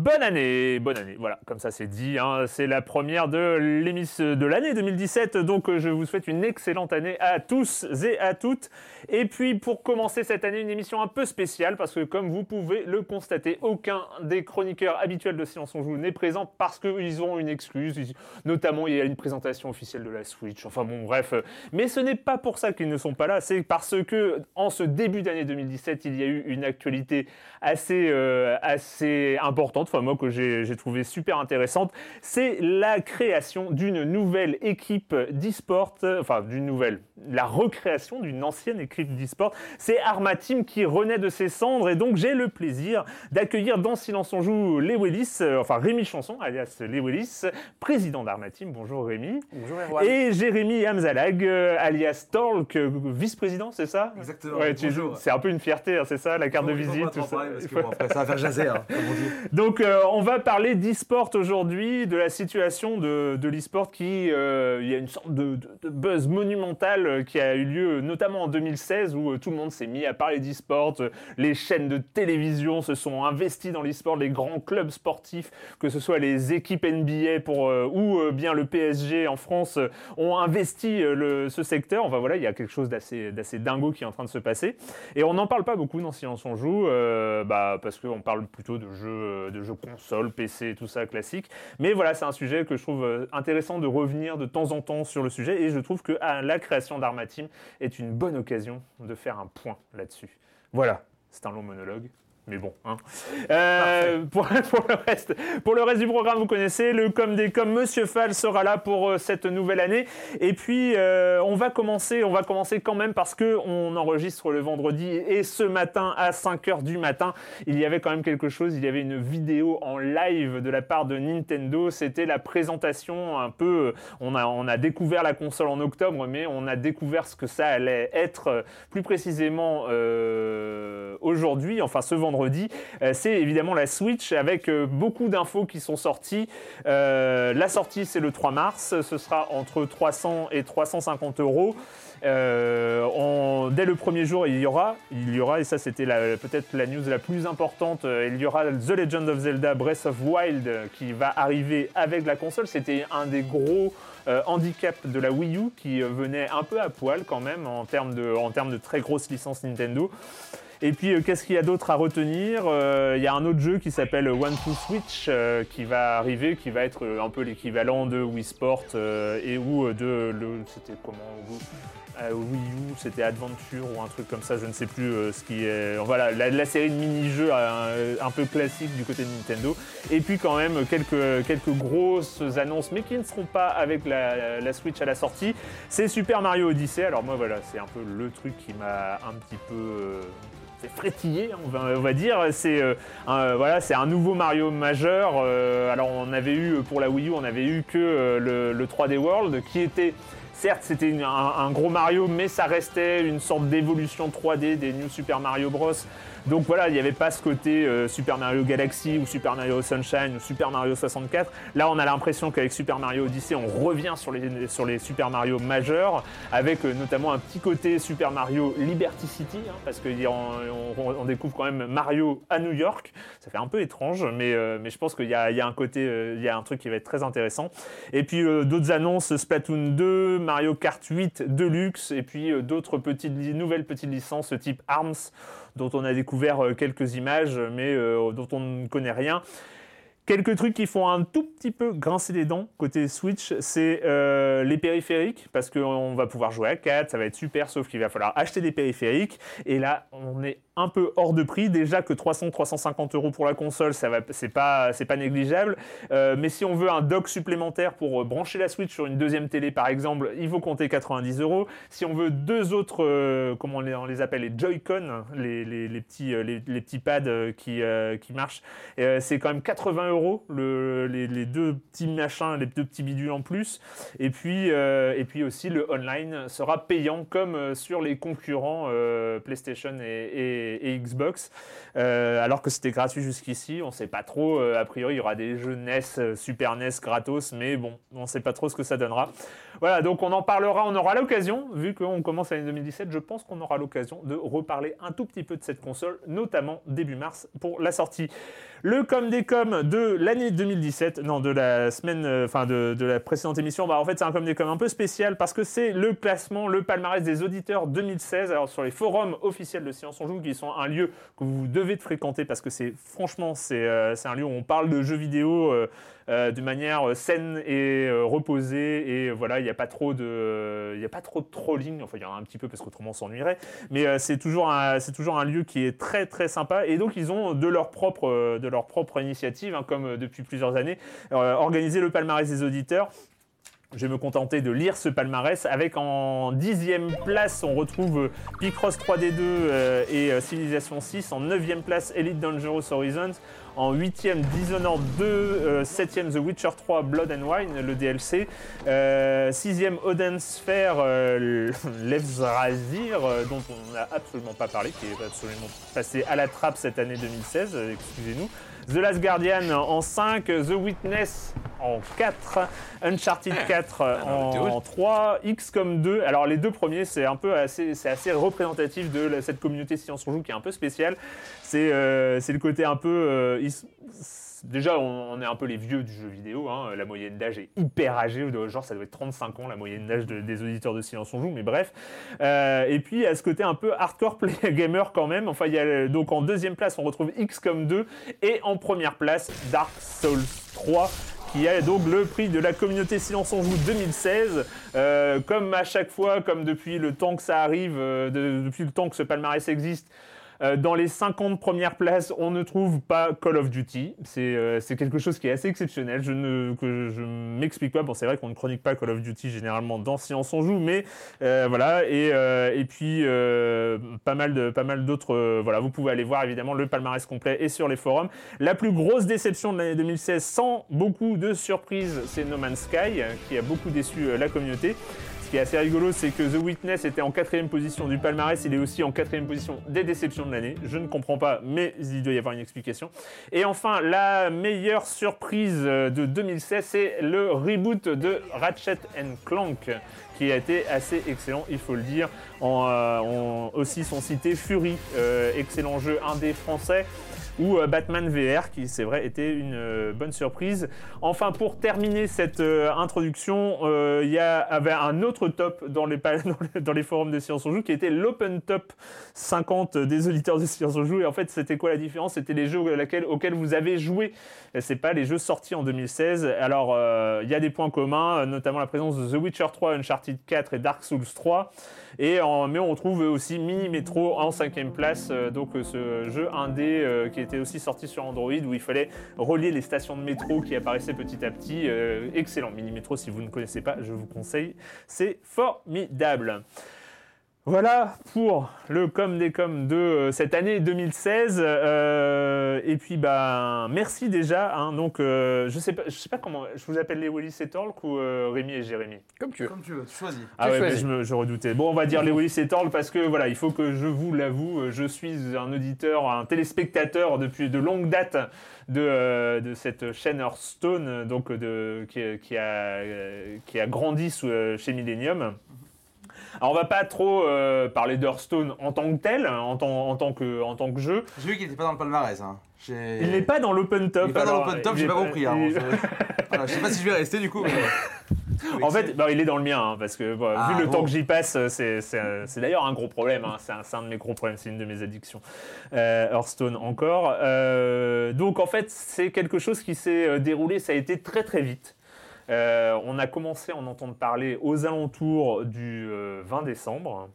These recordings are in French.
Bonne année, bonne année. Voilà, comme ça c'est dit. hein. C'est la première de l'émission de l'année 2017, donc euh, je vous souhaite une excellente année à tous et à toutes. Et puis pour commencer cette année, une émission un peu spéciale parce que comme vous pouvez le constater, aucun des chroniqueurs habituels de Silence on joue n'est présent parce qu'ils ont une excuse. Notamment, il y a une présentation officielle de la Switch. Enfin bon, bref. Mais ce n'est pas pour ça qu'ils ne sont pas là. C'est parce que en ce début d'année 2017, il y a eu une actualité assez, euh, assez importante, enfin moi que j'ai trouvé super intéressante, c'est la création d'une nouvelle équipe d'e-sport, enfin d'une nouvelle, la recréation d'une ancienne équipe d'e-sport. C'est Arma Team qui renaît de ses cendres et donc j'ai le plaisir d'accueillir dans Silence on joue Les Willis, euh, enfin Rémi Chanson, alias Les Willis, président d'Arma Team. Bonjour Rémi. Bonjour Erwan. Et Jérémy Hamzalag, euh, alias Torque, euh, vice-président, c'est ça? Exactement, Ouais. C'est un peu une fierté, hein, c'est ça, la carte de visite, tout ça. Parce que bon, après, ça va faire jaser, hein, comme on dit. Donc, euh, on va parler d'e-sport aujourd'hui, de la situation de, l'e-sport qui, euh, il y a une sorte de, buzz monumental euh, qui a eu lieu notamment en 2016 où tout le monde s'est mis à parler d'e-sport. les chaînes de télévision se sont investies dans l'e-sport, les grands clubs sportifs, que ce soit les équipes NBA pour, ou bien le PSG en France, ont investi ce secteur. Enfin voilà, il y a quelque chose d'assez dingo qui est en train de se passer. Et on n'en parle pas beaucoup dans Silence on joue, bah, parce qu'on parle plutôt de jeux console, PC, tout ça classique. Mais voilà, c'est un sujet que je trouve euh, intéressant de revenir de temps en temps sur le sujet. Et je trouve que ah, la création d'Arma est une bonne occasion de faire un point là-dessus. Voilà, c'est un long monologue. Mais bon, hein. Euh, pour, pour le reste, pour le reste du programme, vous connaissez le comme des comme Monsieur Fall sera là pour euh, cette nouvelle année. Et puis euh, on va commencer, on va commencer quand même parce que on enregistre le vendredi et ce matin à 5h du matin, il y avait quand même quelque chose, il y avait une vidéo en live de la part de Nintendo, c'était la présentation un peu on a on a découvert la console en octobre mais on a découvert ce que ça allait être plus précisément aujourd'hui, enfin ce vendredi, Euh, c'est évidemment la Switch avec euh, beaucoup d'infos qui sont sorties. Euh, la sortie c'est le 3 mars, ce sera entre 300 et 350 euros. Dès le premier jour, il y aura, il y aura, et ça c'était peut-être la news la plus importante, il y aura The Legend of Zelda Breath of Wild qui va arriver avec la console. C'était un des gros handicaps de la Wii U qui venait un peu à poil quand même en termes de très grosses licences Nintendo. Et puis, euh, qu'est-ce qu'il y a d'autre à retenir Euh, Il y a un autre jeu qui s'appelle One to Switch euh, qui va arriver, qui va être un peu l'équivalent de Wii Sport et ou de c'était comment Wii U, c'était Adventure ou un truc comme ça, je ne sais plus ce qui est. Voilà, la, série de mini-jeux un, peu classique du côté de Nintendo. Et puis quand même quelques, quelques grosses annonces, mais qui ne seront pas avec la Switch à la sortie. C'est Super Mario Odyssey. Alors moi voilà, c'est un peu le truc qui m'a un petit peu. Fait frétiller, on va, dire. C'est euh, un, voilà, c'est un nouveau Mario majeur. Euh, alors on avait eu pour la Wii U, on avait eu que euh, le, le 3D World qui était Certes, c'était un, un gros Mario, mais ça restait une sorte d'évolution 3D des New Super Mario Bros. Donc voilà, il n'y avait pas ce côté euh, Super Mario Galaxy ou Super Mario Sunshine ou Super Mario 64. Là, on a l'impression qu'avec Super Mario Odyssey, on revient sur les, sur les Super Mario majeurs, avec euh, notamment un petit côté Super Mario Liberty City, hein, parce qu'on on, découvre quand même Mario à New York. Ça fait un peu étrange, mais, euh, mais je pense qu'il y y a un côté, il y a un truc qui va être très intéressant. Et puis d'autres annonces, Splatoon 2, Mario Kart 8 Deluxe, et puis d'autres petites nouvelles petites licences type ARMS, dont on a découvert euh, quelques images, mais euh, dont on ne connaît rien. Quelques trucs qui font un tout petit peu grincer les dents côté Switch, c'est euh, les périphériques, parce qu'on va pouvoir jouer à 4, ça va être super, sauf qu'il va falloir acheter des périphériques. Et là, on est un peu hors de prix. Déjà que 300-350 euros pour la console, ça va, c'est pas, c'est pas négligeable. Euh, mais si on veut un dock supplémentaire pour euh, brancher la Switch sur une deuxième télé, par exemple, il faut compter 90 euros. Si on veut deux autres, euh, comment on les, appelle, les Joy-Con, les, les- petits, les, petits pads qui, qui marchent, c'est quand même 80 euros le- les, deux petits machins, les deux petits bidules en plus. Et puis, et puis aussi, le online sera payant comme sur les concurrents PlayStation et- et Xbox. Euh, alors que c'était gratuit jusqu'ici, on ne sait pas trop. euh, a priori, il y aura des jeux NES, euh, Super NES gratos, mais bon, on ne sait pas trop ce que ça donnera. Voilà, donc on en parlera, on aura l'occasion, vu qu'on commence l'année 2017, je pense qu'on aura l'occasion de reparler un tout petit peu de cette console, notamment début mars pour la sortie. Le com des com de l'année 2017, non, de la semaine, euh, enfin de, de la précédente émission, bah en fait c'est un com des com un peu spécial parce que c'est le classement, le palmarès des auditeurs 2016, alors sur les forums officiels de Science on Joue, qui sont un lieu que vous devez de fréquenter parce que c'est franchement c'est euh, un lieu où on parle de jeux vidéo euh, euh, de manière saine et euh, reposée. Et voilà il n'y a pas trop de trop trolling. Enfin il y en a un petit peu parce qu'autrement on s'ennuierait. Mais euh, c'est toujours un lieu qui est très très sympa. Et donc ils ont de leur propre euh, initiative hein, comme euh, depuis plusieurs années euh, organisé le palmarès des auditeurs je vais me contenter de lire ce palmarès. Avec en dixième place on retrouve euh, Picross 3D2 euh, et euh, Civilization 6 en neuvième place Elite Dangerous Horizons. En huitième Dishonored 2 euh, septième The Witcher 3 Blood and Wine le DLC euh, sixième Odin Sphere Levzrazir dont on n'a absolument pas parlé qui est absolument passé à la trappe cette année 2016 euh, excusez-nous The Last Guardian en 5, The Witness en 4, Uncharted 4 non, mais t'es en, old. 3, XCOM 2. Alors les deux premiers, c'est un peu assez, c'est assez représentatif de la- cette communauté Science on Joue qui est un peu spéciale. C'est euh, c'est le côté un peu... euh, Déjà, on, est un peu les vieux du jeu vidéo. hein. La moyenne d'âge est hyper âgée. Genre, ça doit être 35 ans, la moyenne d'âge de- des auditeurs de Silence on Joue. Mais bref. Euh, et puis, à ce côté un peu hardcore play gamer quand même. Enfin, il y a, donc en deuxième place, on retrouve XCOM 2. Et en première place, Dark Souls 3 qui a donc le prix de la communauté Silence on Joue 2016. Euh, comme à chaque fois, comme depuis le temps que ça arrive, euh, de- depuis le temps que ce palmarès existe, euh, dans les 50 premières places, on ne trouve pas Call of Duty. C'est euh, quelque chose qui est assez exceptionnel. Je ne que je m'explique pas. Bon, c'est vrai qu'on ne chronique pas Call of Duty généralement dans Science on joue, mais euh, voilà. Et, euh, et puis euh, pas mal de pas mal d'autres. voilà, vous pouvez aller voir évidemment le palmarès complet et sur les forums. La plus grosse déception de l'année 2016, sans beaucoup de surprises, c'est No Man's Sky, qui a beaucoup déçu la communauté. Qui est assez rigolo, c'est que The Witness était en quatrième position du palmarès, il est aussi en quatrième position des déceptions de l'année. Je ne comprends pas, mais il doit y avoir une explication. Et enfin, la meilleure surprise euh, de 2016, c'est le reboot de Ratchet Clank, qui a été assez excellent, il faut le dire. En, euh, aussi sont cités Fury, euh, excellent jeu indé français ou euh, Batman VR, qui c'est vrai était une euh, bonne surprise. Enfin, pour terminer cette euh, introduction, il y avait un autre top dans les, dans les, forums de Science on Joue qui était l'Open Top 50 des auditeurs de Science on Joue. Et en fait, c'était quoi la différence? C'était les jeux auxquels vous avez joué. C'est pas les jeux sortis en 2016. Alors, il y a des points communs, notamment la présence de The Witcher 3, Uncharted 4 et Dark Souls 3. Et en- mais on trouve aussi Mini Metro en cinquième place, donc ce jeu indé qui était aussi sorti sur Android où il fallait relier les stations de métro qui apparaissaient petit à petit. Euh, excellent Mini Metro, si vous ne connaissez pas, je vous conseille, c'est formidable. Voilà pour le com des com de euh, cette année 2016. Euh, et puis bah merci déjà. hein. donc euh, je sais pas, je sais pas comment. Je vous appelle les Willis et Torque ou euh, Rémi et Jérémy? Comme tu veux. Comme tu veux, choisis. Ah Tu ouais, mais je, me- je redoutais. Bon, on va dire Lewis et Torl parce que voilà, il faut que je vous l'avoue, je suis un auditeur, un téléspectateur depuis de longue date de, euh, de cette chaîne Hearthstone, donc de, qui, qui a, qui a grandi sous, chez Millennium. Alors on va pas trop euh, parler d'Hearthstone en tant que tel, en tant, en tant, que, en tant que jeu. J'ai vu qu'il n'était pas dans le palmarès. Hein. Il n'est pas dans l'open top. Il est pas dans l'open top, j'ai est pas compris. hein. il- Je... Voilà, je sais pas si je vais rester du coup. mais- En fait, il est dans le mien, hein, parce que bah, Ah, vu le bon. temps que j'y passe, euh, c'est d'ailleurs un gros problème. hein, c'est un, c'est un de mes gros problèmes, c'est une de mes addictions. Euh, Hearthstone encore. Euh, donc en fait, c'est quelque chose qui s'est euh, déroulé, ça a été très très vite. Euh, on a commencé à en entendre parler aux alentours du euh, 20 décembre.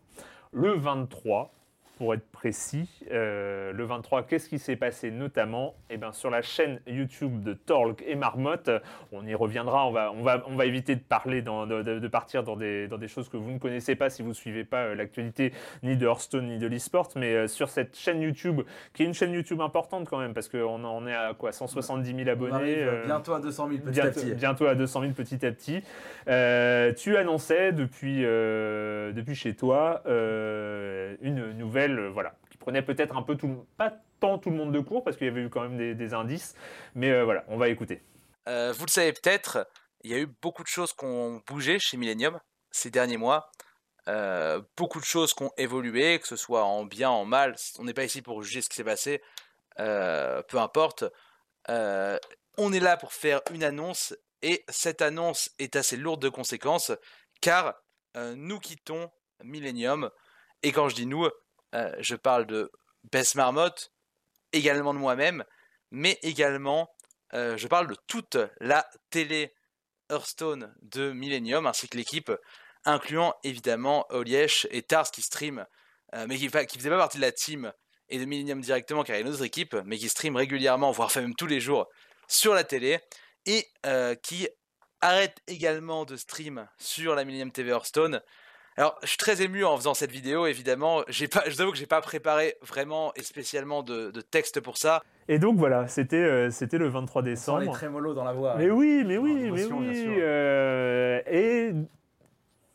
Le 23, pour être précis, euh, le 23, qu'est-ce qui s'est passé notamment? Eh ben, Sur la chaîne YouTube de Torque et Marmotte, on y reviendra, on va, on va, on va éviter de parler, dans- de, partir dans des, dans des choses que vous ne connaissez pas si vous ne suivez pas euh, l'actualité ni de Hearthstone ni de l'eSport, mais euh, sur cette chaîne YouTube, qui est une chaîne YouTube importante quand même, parce qu'on en est à quoi 170 000 On abonnés arrive bientôt à 200 000 petit bientôt, à petit. bientôt à 200 000 petit à petit. Euh, tu annonçais depuis, depuis chez toi une nouvelle, euh, voilà, qui prenait peut-être un peu tout, le- pas tant tout le monde de court parce qu'il y avait eu quand même des, indices, mais euh, voilà, on va écouter. Euh, vous le savez peut-être, il y a eu beaucoup de choses qui ont bougé chez Millennium ces derniers mois. Beaucoup de choses qui ont évolué, que ce soit en bien, en mal. On n'est pas ici pour juger ce qui s'est passé. Peu importe. On est là pour faire une annonce et cette annonce est assez lourde de conséquences car nous quittons Millennium. Et quand je dis nous, euh, je parle de Bess Marmotte, également de moi-même, mais également euh, je parle de toute la télé Hearthstone de Millennium ainsi que l'équipe, incluant évidemment Oliesh et Tars qui stream, euh, mais qui, qui faisaient pas partie de la team et de Millennium directement car il y a une autre équipe, mais qui stream régulièrement, voire même tous les jours sur la télé et qui arrête également de stream sur la Millennium TV Hearthstone. Alors, je suis très ému en faisant cette vidéo, évidemment. J'ai pas, je vous avoue que j'ai pas préparé vraiment et spécialement de, de texte pour ça. Et donc voilà, c'était euh, c'était le 23 Sans les décembre. trémolos dans la voix. Mais oui, mais oui, mais oui. euh, et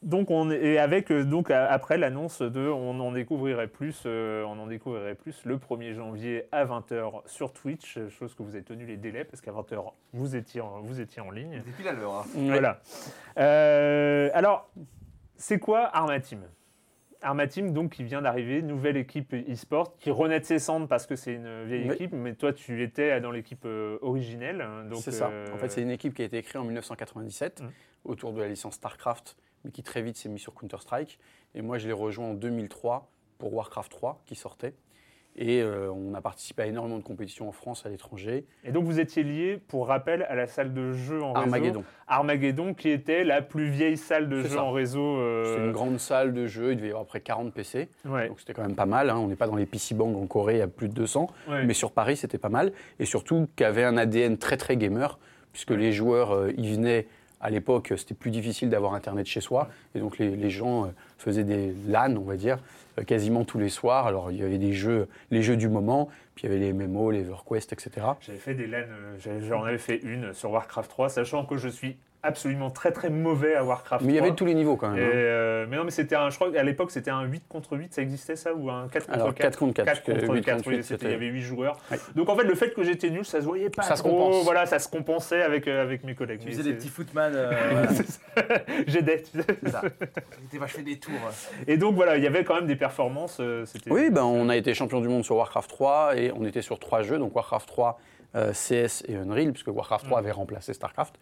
donc on et avec euh, donc après l'annonce de on en découvrirait plus, euh, on en découvrirait plus le 1er janvier à 20h sur Twitch, chose que vous avez tenu les délais parce qu'à 20h vous étiez en, vous étiez en ligne. Pile à l'heure. hein. Voilà. Euh, alors, c'est quoi Armateam Armateam, donc, qui vient d'arriver, nouvelle équipe e-sport, qui renaît de ses cendres parce que c'est une vieille Oui. équipe, mais toi, tu étais dans l'équipe euh, originelle. hein, C'est ça. euh, En fait, c'est une équipe qui a été créée en 1997 Mm. autour de la licence StarCraft, mais qui très vite s'est mise sur Counter-Strike. Et moi, je l'ai rejoint en 2003 pour Warcraft 3 qui sortait. Et euh, on a participé à énormément de compétitions en France, à l'étranger. Et donc, vous étiez lié, pour rappel, à la salle de jeu en réseau. Armageddon. Armageddon, qui était la plus vieille salle de jeu ça. en réseau. euh, C'est une grande salle de jeu, il devait y avoir près 40 PC. Ouais, Donc c'était quand même pas mal. hein. On n'est pas dans les PC Bang en Corée à plus de 200. ouais. Mais sur Paris, c'était pas mal. Et surtout, qui avait un ADN très très gamer, puisque les joueurs euh, y venaient. À l'époque, c'était plus difficile d'avoir Internet chez soi. Et donc, les, gens euh, faisaient des LAN, on va dire, euh, quasiment tous les soirs. Alors, il y avait des jeux, les jeux du moment, puis il y avait les MMO, les EverQuest, etc. J'avais fait des LAN, euh, j'en avais fait une sur Warcraft 3, sachant que je suis absolument très très mauvais à Warcraft. Mais il y avait 3. tous les niveaux quand Et, même. hein. euh, mais non, mais c'était un. Je crois qu'à l'époque, c'était un 8 contre 8, ça existait ça Ou un 4 contre Alors 4 4 contre 4. 4 contre 8 4, contre oui, 8, c'était- il y avait 8 joueurs. Ouais. Donc en fait, le fait que j'étais nul, ça se voyait pas Ça se trop. compense. Voilà, ça se compensait avec, euh, avec mes collègues. Tu faisais des petits footman. euh, voilà, J'aidais. c'est ça. Fait des tours. Et donc voilà, il y avait quand même des performances. euh, Oui, ben, on a été champion du monde sur Warcraft 3 et on était sur trois jeux, donc Warcraft 3, euh, CS et Unreal, puisque Warcraft 3 avait remplacé StarCraft.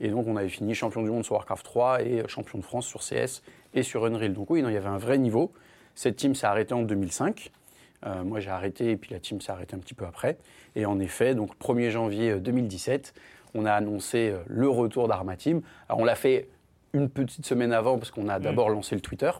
Et donc on avait fini champion du monde sur Warcraft 3 et euh, champion de France sur CS et sur Unreal. Donc oui, non, il y avait un vrai niveau. Cette team s'est arrêtée en 2005. Euh, moi j'ai arrêté et puis la team s'est arrêtée un petit peu après. Et en effet, donc 1er janvier euh, 2017, on a annoncé euh, le retour d'Arma Team. Alors on l'a fait une petite semaine avant parce qu'on a d'abord lancé le Twitter.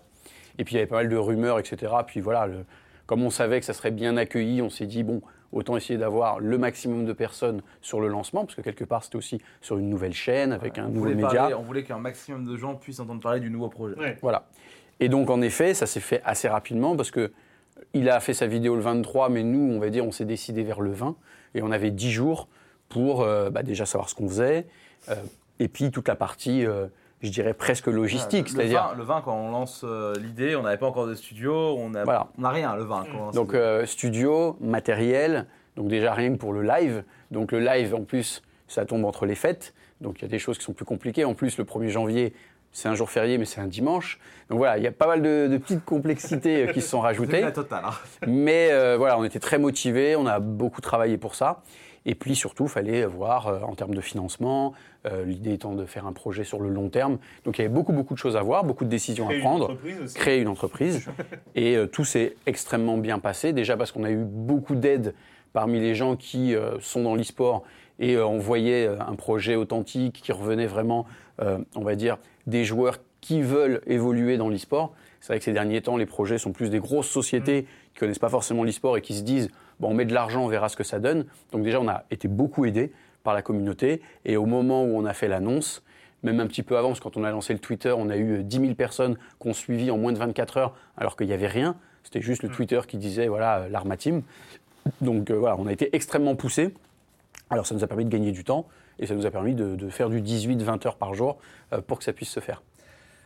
Et puis il y avait pas mal de rumeurs, etc. Puis voilà, le- comme on savait que ça serait bien accueilli, on s'est dit, bon, autant essayer d'avoir le maximum de personnes sur le lancement, parce que quelque part c'était aussi sur une nouvelle chaîne, avec un on nouveau média. parler- on voulait qu'un maximum de gens puissent entendre parler du nouveau projet. Ouais. Voilà. Et donc, en effet, ça s'est fait assez rapidement parce que il a fait sa vidéo le 23, mais nous, on va dire, on s'est décidé vers le 20. Et on avait 10 jours pour euh, bah, déjà savoir ce qu'on faisait. euh, et puis, toute la partie, euh, je dirais, presque logistique. Voilà, le, 20, le 20, quand on lance euh, l'idée, on n'avait pas encore de studio, on n'a Voilà. rien le 20. quand on lance donc, euh, studio, matériel. Donc, déjà, rien que pour le live. Donc, le live, en plus, ça tombe entre les fêtes. Donc, il y a des choses qui sont plus compliquées. En plus, le 1er janvier, c'est un jour férié, mais c'est un dimanche. Donc, voilà, il y a pas mal de, de petites complexités euh, qui se sont rajoutées. la totale. hein. Mais euh, voilà, on était très motivés, on a beaucoup travaillé pour ça. Et puis surtout, il fallait voir euh, en termes de financement, euh, l'idée étant de faire un projet sur le long terme. Donc il y avait beaucoup, beaucoup de choses à voir, beaucoup de décisions Créer à une prendre, aussi. créer une entreprise. et euh, tout s'est extrêmement bien passé, déjà parce qu'on a eu beaucoup d'aide parmi les gens qui euh, sont dans l'e-sport et on voyait un projet authentique qui revenait vraiment, on va dire, des joueurs qui veulent évoluer dans l'e-sport. C'est vrai que ces derniers temps, les projets sont plus des grosses sociétés qui connaissent pas forcément l'e-sport et qui se disent bon, on met de l'argent, on verra ce que ça donne. Donc déjà, on a été beaucoup aidé par la communauté. Et au moment où on a fait l'annonce, même un petit peu avant, parce que quand on a lancé le Twitter, on a eu 10 000 personnes qui ont suivi en moins de 24 heures, alors qu'il n'y avait rien. C'était juste le Twitter qui disait voilà euh, l'Arma Team. Donc euh, voilà, on a été extrêmement poussé. Alors ça nous a permis de gagner du temps et ça nous a permis de, de faire du 18-20 heures par jour euh, pour que ça puisse se faire.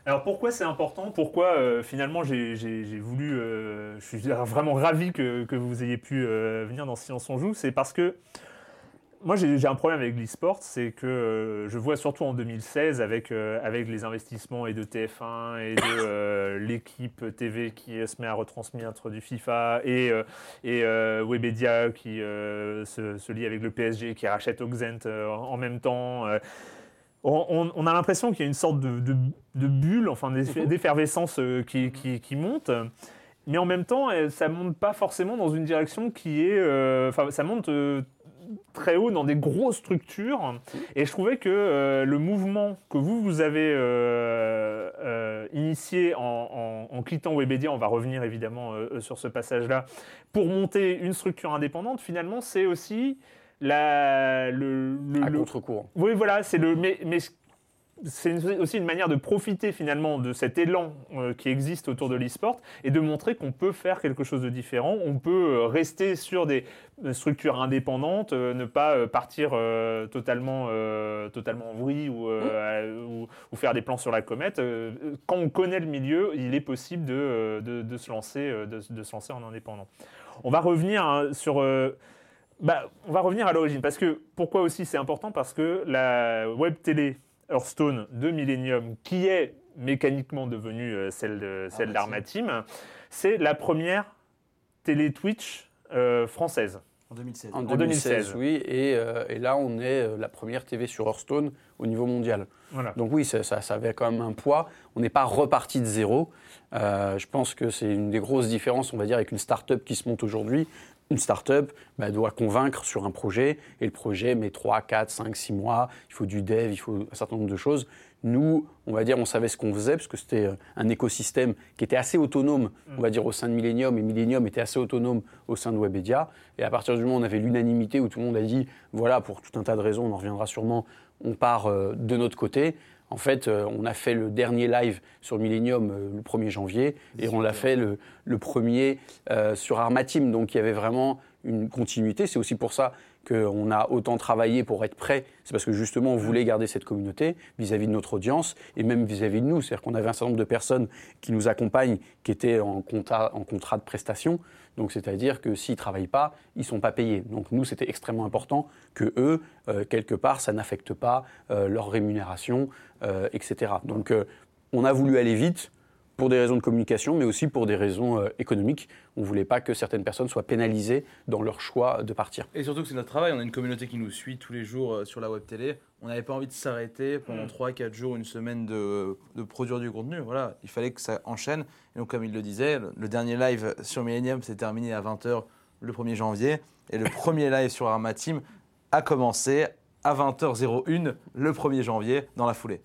Alors pourquoi c'est important? Pourquoi euh, finalement j'ai voulu. euh, je suis vraiment ravi que, que vous ayez pu euh, venir dans Silence on Joue? C'est parce que moi j'ai un problème avec l'e-sport, c'est que euh, je vois surtout en 2016 avec, euh, avec les investissements et de TF1 et de euh, l'équipe TV qui se met à retransmettre du FIFA et, euh, et Webedia qui se, se lie avec le PSG qui rachète Auxent euh, en même temps. on, a l'impression qu'il y a une sorte de, de- de bulle, enfin d'eff- d'effervescence euh, qui, qui- qui monte. Mais en même temps, ça monte pas forcément dans une direction qui est. euh, Enfin, ça monte euh, très haut dans des grosses structures. Et je trouvais que euh, le mouvement que vous, vous avez euh, euh, initié en, en, en quittant Webedia, on va revenir évidemment sur ce passage-là, pour monter une structure indépendante, finalement, c'est aussi la, le, le- À le- contre-courant. oui, voilà, c'est le. Mais, mais c'est aussi une manière de profiter finalement de cet élan euh, qui existe autour de l'e-sport et de montrer qu'on peut faire quelque chose de différent. On peut euh, rester sur des euh, structures indépendantes, euh, ne pas partir euh, totalement, totalement en vrille ou, euh, ou, ou faire des plans sur la comète. Quand on connaît le milieu, il est possible de, de, de se, lancer, de, de se lancer en indépendant. On va revenir hein, sur. bah, on va revenir à l'origine, parce que pourquoi aussi c'est important? Parce que la web télé Hearthstone de Millennium, qui est mécaniquement devenue euh, celle de- celle Arma d'Arma Team, c'est la première télé Twitch euh, française. En 2016. En 2016, 2016, oui. Et, euh, et là, on est la première TV sur Hearthstone au niveau mondial. Voilà. Donc oui, ça, ça, ça avait quand même un poids. On n'est pas reparti de zéro. Euh, je pense que c'est une des grosses différences, on va dire, avec une start-up qui se monte aujourd'hui. Une start-up bah, doit convaincre sur un projet, et le projet met 3, 4, 5, 6 mois. Il faut du dev, il faut un certain nombre de choses. Nous, on va dire, on savait ce qu'on faisait, parce que c'était euh, un écosystème qui était assez autonome, on va dire, au sein de Millennium, et Millennium était assez autonome au sein de Webedia. Et à partir du moment où on avait l'unanimité, où tout le monde a dit, voilà, pour tout un tas de raisons, on en reviendra sûrement, on part euh, de notre côté. En fait, euh, on a fait le dernier live sur Millennium euh, le 1er janvier et on l'a fait le, le premier euh, sur Arma Team. Donc il y avait vraiment une continuité. C'est aussi pour ça qu'on a autant travaillé pour être prêt, c'est parce que justement on voulait garder cette communauté vis-à-vis de notre audience et même vis-à-vis de nous. C'est-à-dire qu'on avait un certain nombre de personnes qui nous accompagnent, qui étaient en contrat, en contrat de prestation. Donc c'est-à-dire que s'ils ne travaillent pas, ils ne sont pas payés. Donc nous, c'était extrêmement important que eux, euh, quelque part, ça n'affecte pas euh, leur rémunération, euh, etc. Donc on a voulu aller vite pour des raisons de communication, mais aussi pour des raisons euh, économiques. On ne voulait pas que certaines personnes soient pénalisées dans leur choix de partir. Et surtout que c'est notre travail, on a une communauté qui nous suit tous les jours euh, sur la web télé. On n'avait pas envie de s'arrêter pendant 3-4 jours, une semaine de, de produire du contenu. Voilà, il fallait que ça enchaîne. Et donc, comme il le disait, le, le dernier live sur Millennium s'est terminé à 20h le 1er janvier. Et le premier live sur Arma Team a commencé à 20h01 le 1er janvier dans la foulée.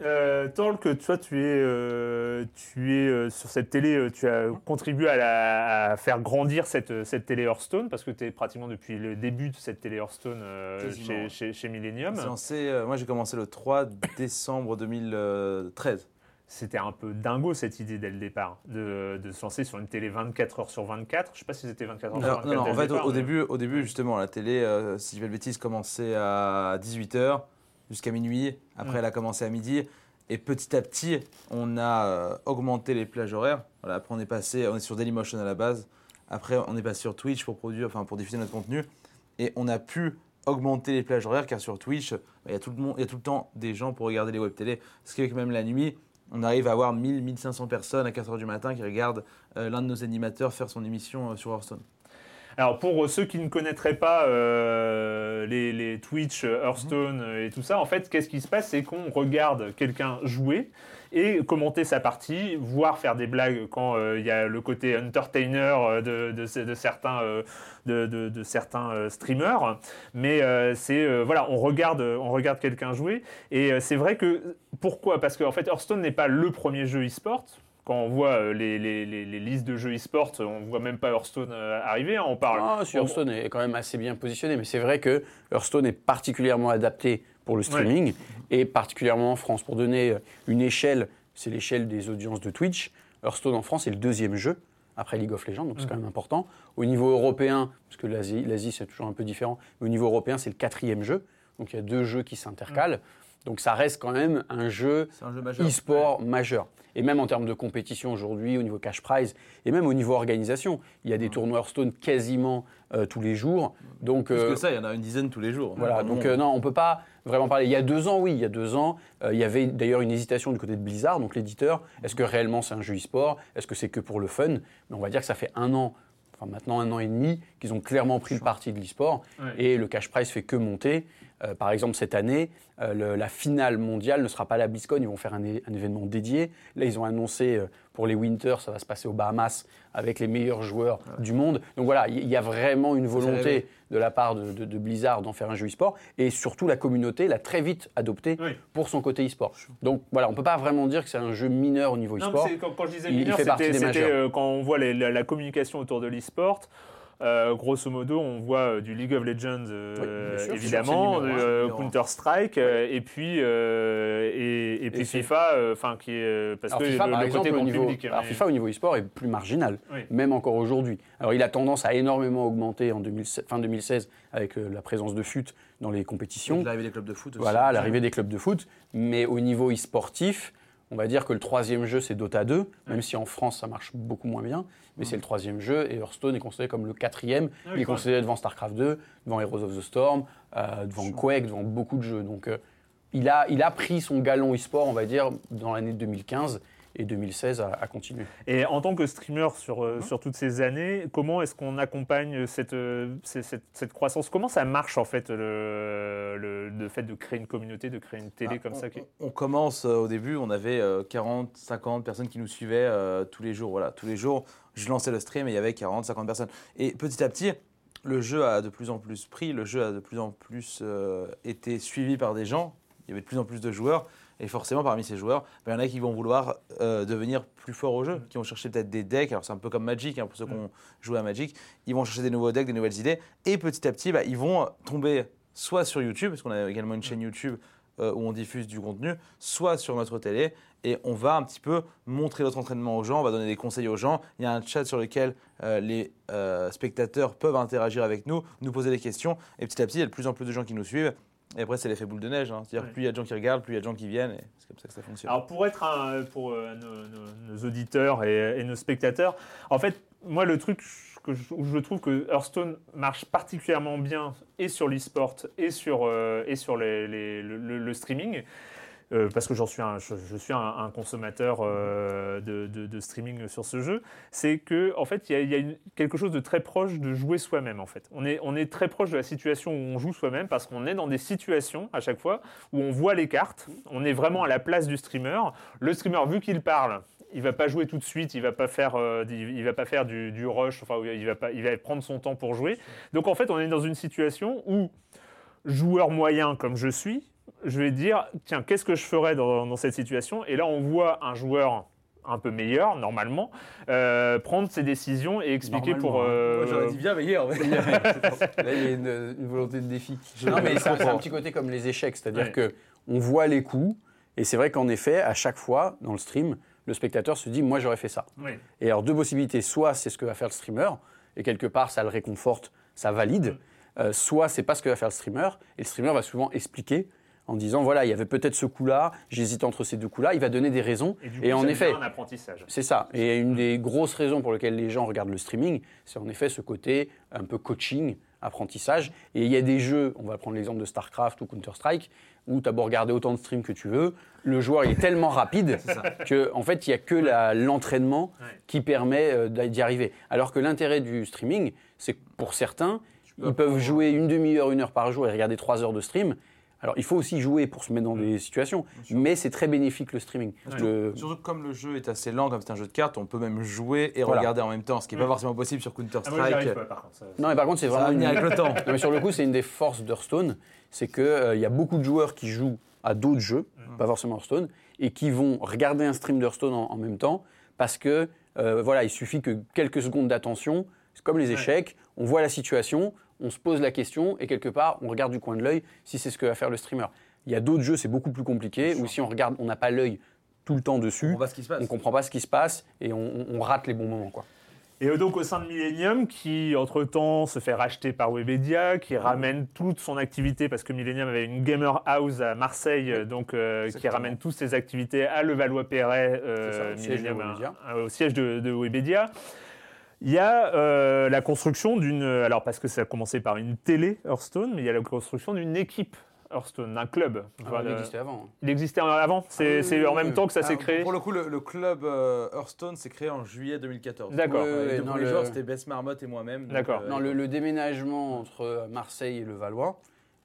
Euh, Talk, toi, tu es, euh, tu es euh, sur cette télé, euh, tu as contribué à, la- à faire grandir cette, cette télé Hearthstone parce que tu es pratiquement depuis le début de cette télé Hearthstone chez, chez, chez Millennium. Lancé, moi, j'ai commencé le 3 décembre 2013. C'était un peu dingo cette idée dès le départ de, de se lancer sur une télé 24 heures sur 24. Je sais pas si c'était 24 heures sur Alors, 24. non, en fait, départ, au, mais- début, au début, justement, la télé, euh, si je de bêtises, commençait à 18h jusqu'à minuit. Après, elle a commencé à midi. Et petit à petit, on a euh, augmenté les plages horaires. Voilà, après, on est passé, on est sur Dailymotion à la base. Après, on est passé sur Twitch pour produire, enfin, pour diffuser notre contenu. Et on a pu augmenter les plages horaires car sur Twitch, bah, il y a tout le monde, il y a tout le temps des gens pour regarder les web télé. Ce qui fait que même la nuit, on arrive à avoir 1000, 1500 personnes à 4h du matin qui regardent euh, l'un de nos animateurs faire son émission euh, sur Hearthstone. Alors pour ceux qui ne connaîtraient pas euh, les, Twitch, euh, Hearthstone euh, et tout ça, en fait, qu'est-ce qui se passe? C'est qu'on regarde quelqu'un jouer et commenter sa partie, voire faire des blagues quand il y a le côté entertainer de, certains, de, certains streamers. Mais c'est voilà, on regarde, on regarde quelqu'un jouer et c'est vrai que pourquoi? Parce qu'en fait, Hearthstone n'est pas le premier jeu e-sport. Quand on voit euh, les, les- les- les listes de jeux e-sport, on voit même pas Hearthstone euh, arriver. hein. On parle. Ah, si, Hearthstone est quand même assez bien positionné, mais c'est vrai que Hearthstone est particulièrement adapté pour le streaming et particulièrement en France. Pour donner euh, une échelle, c'est l'échelle des audiences de Twitch. Hearthstone en France est le deuxième jeu après League of Legends, donc c'est quand même important. Au niveau européen, parce que l'Asie, l'Asie c'est toujours un peu différent, mais au niveau européen c'est le quatrième jeu, donc il y a deux jeux qui s'intercalent. Donc ça reste quand même un jeu e-sport majeur. Et même en termes de compétition aujourd'hui, au niveau cash prize, et même au niveau organisation, il y a des tournois Hearthstone quasiment euh, tous les jours. Donc, Plus euh, que ça, il y en a une dizaine tous les jours. voilà, Dans le donc euh, non, on peut pas vraiment parler. Il y a deux ans, oui, il y a deux ans, il y avait d'ailleurs une hésitation du côté de Blizzard, donc l'éditeur. Est-ce que réellement c'est un jeu e-sport? Est-ce que c'est que pour le fun? Mais on va dire que ça fait un an, enfin maintenant un an et demi, qu'ils ont clairement pris le parti de l'e-sport Ouais. et le cash prize fait que monter. Euh, par exemple, cette année, euh, le- la finale mondiale ne sera pas à la BlizzCon, ils vont faire un, événement dédié. Là, ils ont annoncé euh, pour les Winters, ça va se passer aux Bahamas avec les meilleurs joueurs du monde. Donc voilà, il y, y a vraiment une volonté de la part de, de- de Blizzard d'en faire un jeu e-sport et surtout la communauté l'a très vite adopté Oui. pour son côté e-sport. Donc voilà, on ne peut pas vraiment dire que c'est un jeu mineur au niveau e-sport. quand, quand je disais il- mineur, c'était quand on voit les- la, la communication autour de l'e-sport. Euh, grosso modo, on voit euh, du League of Legends, euh, Oui, sûr, évidemment, euh. Counter-Strike, euh, et puis, euh, et, et puis Et FIFA, euh, enfin, qui est. parce Alors que FIFA, le, par le exemple, côté au niveau, public. alors mais- FIFA au niveau e-sport est plus marginal, Oui. même encore aujourd'hui. Alors il a tendance à énormément augmenter en 2016 fin 2016 avec euh, la présence de FUT dans les compétitions. L'arrivée des clubs de foot aussi. Voilà, l'arrivée des clubs de foot. Mais au niveau e-sportif, on va dire que le troisième jeu, c'est Dota 2, même si en France, ça marche beaucoup moins bien. Mais c'est le troisième jeu, et Hearthstone est considéré comme le quatrième. Ah Il est considéré devant StarCraft 2, devant Heroes of the Storm, euh, devant Quake, devant beaucoup de jeux. Donc euh, il, a, il a pris son galon e-sport, on va dire, dans l'année 2015, et 2016 a, a continué. Et en tant que streamer sur, euh, sur toutes ces années, comment est-ce qu'on accompagne cette, euh, cette, croissance? Comment ça marche en fait le, le, le fait de créer une communauté, de créer une télé Ah, comme on, ça qui... on commence euh, au début, on avait euh, 40, 50 personnes qui nous suivaient tous les jours. Voilà, tous les jours, je lançais le stream et il y avait 40, 50 personnes. Et petit à petit, le jeu a de plus en plus pris, le jeu a de plus en plus euh, été suivi par des gens. Il y avait de plus en plus de joueurs. Et forcément, parmi ces joueurs, ben, il y en a qui vont vouloir euh, devenir plus forts au jeu, qui vont chercher peut-être des decks. Alors, c'est un peu comme Magic, hein, pour ceux qui ont joué à Magic. Ils vont chercher des nouveaux decks, des nouvelles idées. Et petit à petit, bah, ils vont tomber soit sur YouTube, parce qu'on a également une chaîne YouTube euh, où on diffuse du contenu, soit sur notre télé. et on va un petit peu montrer notre entraînement aux gens, on va donner des conseils aux gens. Il y a un chat sur lequel euh, les euh, spectateurs peuvent interagir avec nous, nous poser des questions, et petit à petit, il y a de plus en plus de gens qui nous suivent. Et après, c'est l'effet boule de neige. hein. C'est-à-dire, Ouais. plus il y a de gens qui regardent, plus il y a de gens qui viennent, et c'est comme ça que ça fonctionne. Alors pour être un, pour euh, nos, nos- nos auditeurs et, et nos spectateurs, en fait, moi le truc que je, où je trouve que Hearthstone marche particulièrement bien et sur l'e-sport et sur euh, et sur les- les- le, le- le streaming. Euh, parce que je, suis un, consommateur euh, de, streaming sur ce jeu, c'est que en fait il y a, quelque chose de très proche de jouer soi-même en fait. On est, très proche de la situation où on joue soi-même parce qu'on est dans des situations à chaque fois où on voit les cartes, on est vraiment à la place du streamer. Le streamer, vu qu'il parle, il va pas jouer tout de suite, il va pas faire, euh, il va pas faire du, du rush, enfin il va pas, il va prendre son temps pour jouer. Donc en fait, on est dans une situation où joueur moyen comme je suis, je vais dire tiens qu'est-ce que je ferais dans, dans cette situation? Et là, on voit un joueur un peu meilleur normalement euh, prendre ses décisions et expliquer pour. Hein. euh, Moi, j'aurais dit bien meilleur. mais- Là, il y a une, une volonté de défi. Non, mais c'est un, petit côté comme les échecs, c'est-à-dire Ouais. que on voit les coups, et c'est vrai qu'en effet, à chaque fois, dans le stream, le spectateur se dit, moi, j'aurais fait ça. Et alors, deux possibilités. Soit c'est ce que va faire le streamer, et quelque part, ça le réconforte, ça valide. Euh, soit c'est pas ce que va faire le streamer, et le streamer va souvent expliquer en disant, voilà, il y avait peut-être ce coup-là, j'hésite entre ces deux coups-là. Il va donner des raisons. Et, du Et, coup, en effet, un apprentissage. c'est ça. Et une des grosses raisons pour lesquelles les gens regardent le streaming, c'est en effet ce côté un peu coaching, apprentissage. Et il y a des jeux, on va prendre l'exemple de StarCraft ou Counter-Strike, où tu as beau regarder autant de streams que tu veux, le joueur il est tellement rapide que en fait il n'y a que l'entraînement Ouais. qui permet euh, d'y arriver. Alors que l'intérêt du streaming, c'est que pour certains, ils peuvent jouer une demi-heure, une heure par jour et regarder trois heures de stream. Alors il faut aussi jouer pour se mettre dans des situations, mais c'est très bénéfique le streaming. Le- Surtout que comme le jeu est assez lent, comme c'est un jeu de cartes, on peut même jouer et Voilà. regarder en même temps, ce qui n'est pas forcément possible sur Ah, moi, Counter-Strike. arrive pas, par contre. ça- Non, mais par contre, c'est vraiment une- avec le temps. Non, mais sur le coup, c'est une des forces d'Hearthstone, c'est qu'il y a beaucoup de joueurs qui jouent à d'autres jeux, pas forcément Hearthstone, et qui vont regarder un stream d'Hearthstone en, en même temps, parce que euh, voilà, il suffit que quelques secondes d'attention, c'est comme les échecs, on voit la situation, on se pose la question, et quelque part, on regarde du coin de l'œil si c'est ce que va faire le streamer. Il y a d'autres jeux, c'est beaucoup plus compliqué, où si on regarde, on n'a pas l'œil tout le temps dessus, On voit ce qui se passe. on comprend pas ce qui se passe, et on, rate les bons moments. Quoi. Et euh, donc au sein de Millennium, qui entre-temps se fait racheter par Webedia, qui ramène toute son activité, parce que Millennium avait une gamer house à Marseille, euh, donc euh, qui ramène toutes ses activités à Levallois-Perret, euh, à- au siège de, de Webedia. Il y a euh, la construction d'une, alors parce que ça a commencé par une télé Hearthstone, mais il y a la construction d'une équipe Hearthstone, d'un club. Ah, Voilà. il existait avant. hein. Il existait avant, c'est oui, oui, en oui, même oui. temps que ça s'est Alors, créé. Pour le coup, le, le club euh, Hearthstone s'est créé en juillet 2014. D'accord. Ouais, les le- joueurs, c'était Bess Marmotte et moi-même. D'accord. euh, Non, le, le déménagement entre Marseille et le Valois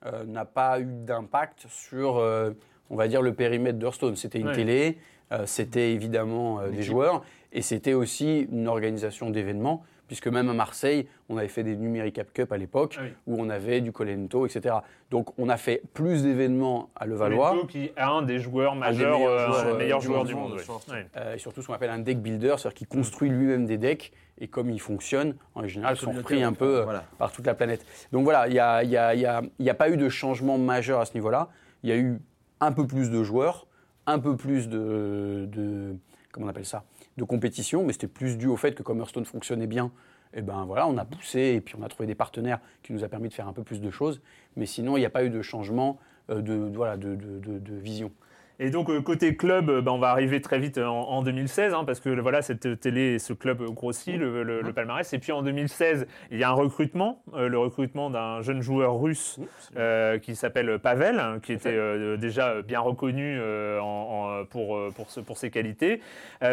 euh, n'a pas eu d'impact sur, euh, on va dire, le périmètre d'Hearthstone. C'était une Ouais. télé, euh, c'était évidemment euh, des joueurs, et c'était aussi une organisation d'événements, puisque même à Marseille, on avait fait des Numéricap Cup à l'époque, Ah oui. où on avait du Colento, etc. Donc on a fait plus d'événements à Levallois. Leto, qui est un des joueurs majeurs, meilleurs euh, joueurs, un des euh, meilleurs du joueurs monde, du monde. Ouais. Euh, et surtout ce qu'on appelle un deck builder, c'est-à-dire qu'il construit lui-même des decks, et comme il fonctionne, en général, sont communauté, repris un peu euh, voilà. par toute la planète. Donc voilà, il n'y a, y a- y a- y a pas eu de changement majeur à ce niveau-là. Il y a eu un peu plus de joueurs, un peu plus de, de- comment on appelle ça, de compétition, mais c'était plus dû au fait que comme Hearthstone fonctionnait bien, et ben voilà, on a poussé et puis on a trouvé des partenaires qui nous a permis de faire un peu plus de choses. Mais sinon, il n'y a pas eu de changement euh, de, voilà, de- de vision. Et donc euh, côté club, euh, ben, on va arriver très vite en, en 2016, hein, parce que voilà, cette télé ce club grossit le, le- le palmarès. Et puis en 2016, il y a un recrutement, euh, le recrutement d'un jeune joueur russe euh, qui s'appelle Pavel, hein, qui était euh, déjà bien reconnu en- en- pour, pour, ce- pour ses qualités.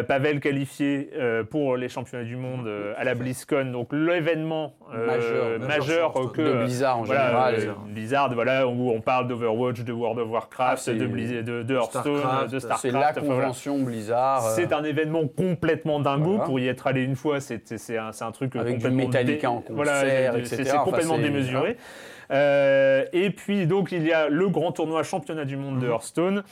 Pavel qualifié pour les championnats du monde à la BlizzCon, donc l'événement Majeur, majeur, majeur sur que de Blizzard en voilà, général. Blizzard, voilà, où on parle d'Overwatch, de World of Warcraft, Ah, de, Blizz- de, de Hearthstone, Starcraft, de c'est Starcraft. C'est la voilà. convention Blizzard. euh, C'est un événement complètement dingo. Voilà. Pour y être allé une fois, c'est un, truc Avec du complètement Metallica dé- en concert, voilà, c'est- etc. C'est c'est Enfin, complètement démesuré. Euh, et puis donc il y a le grand tournoi championnat du monde de Mhm. Hearthstone.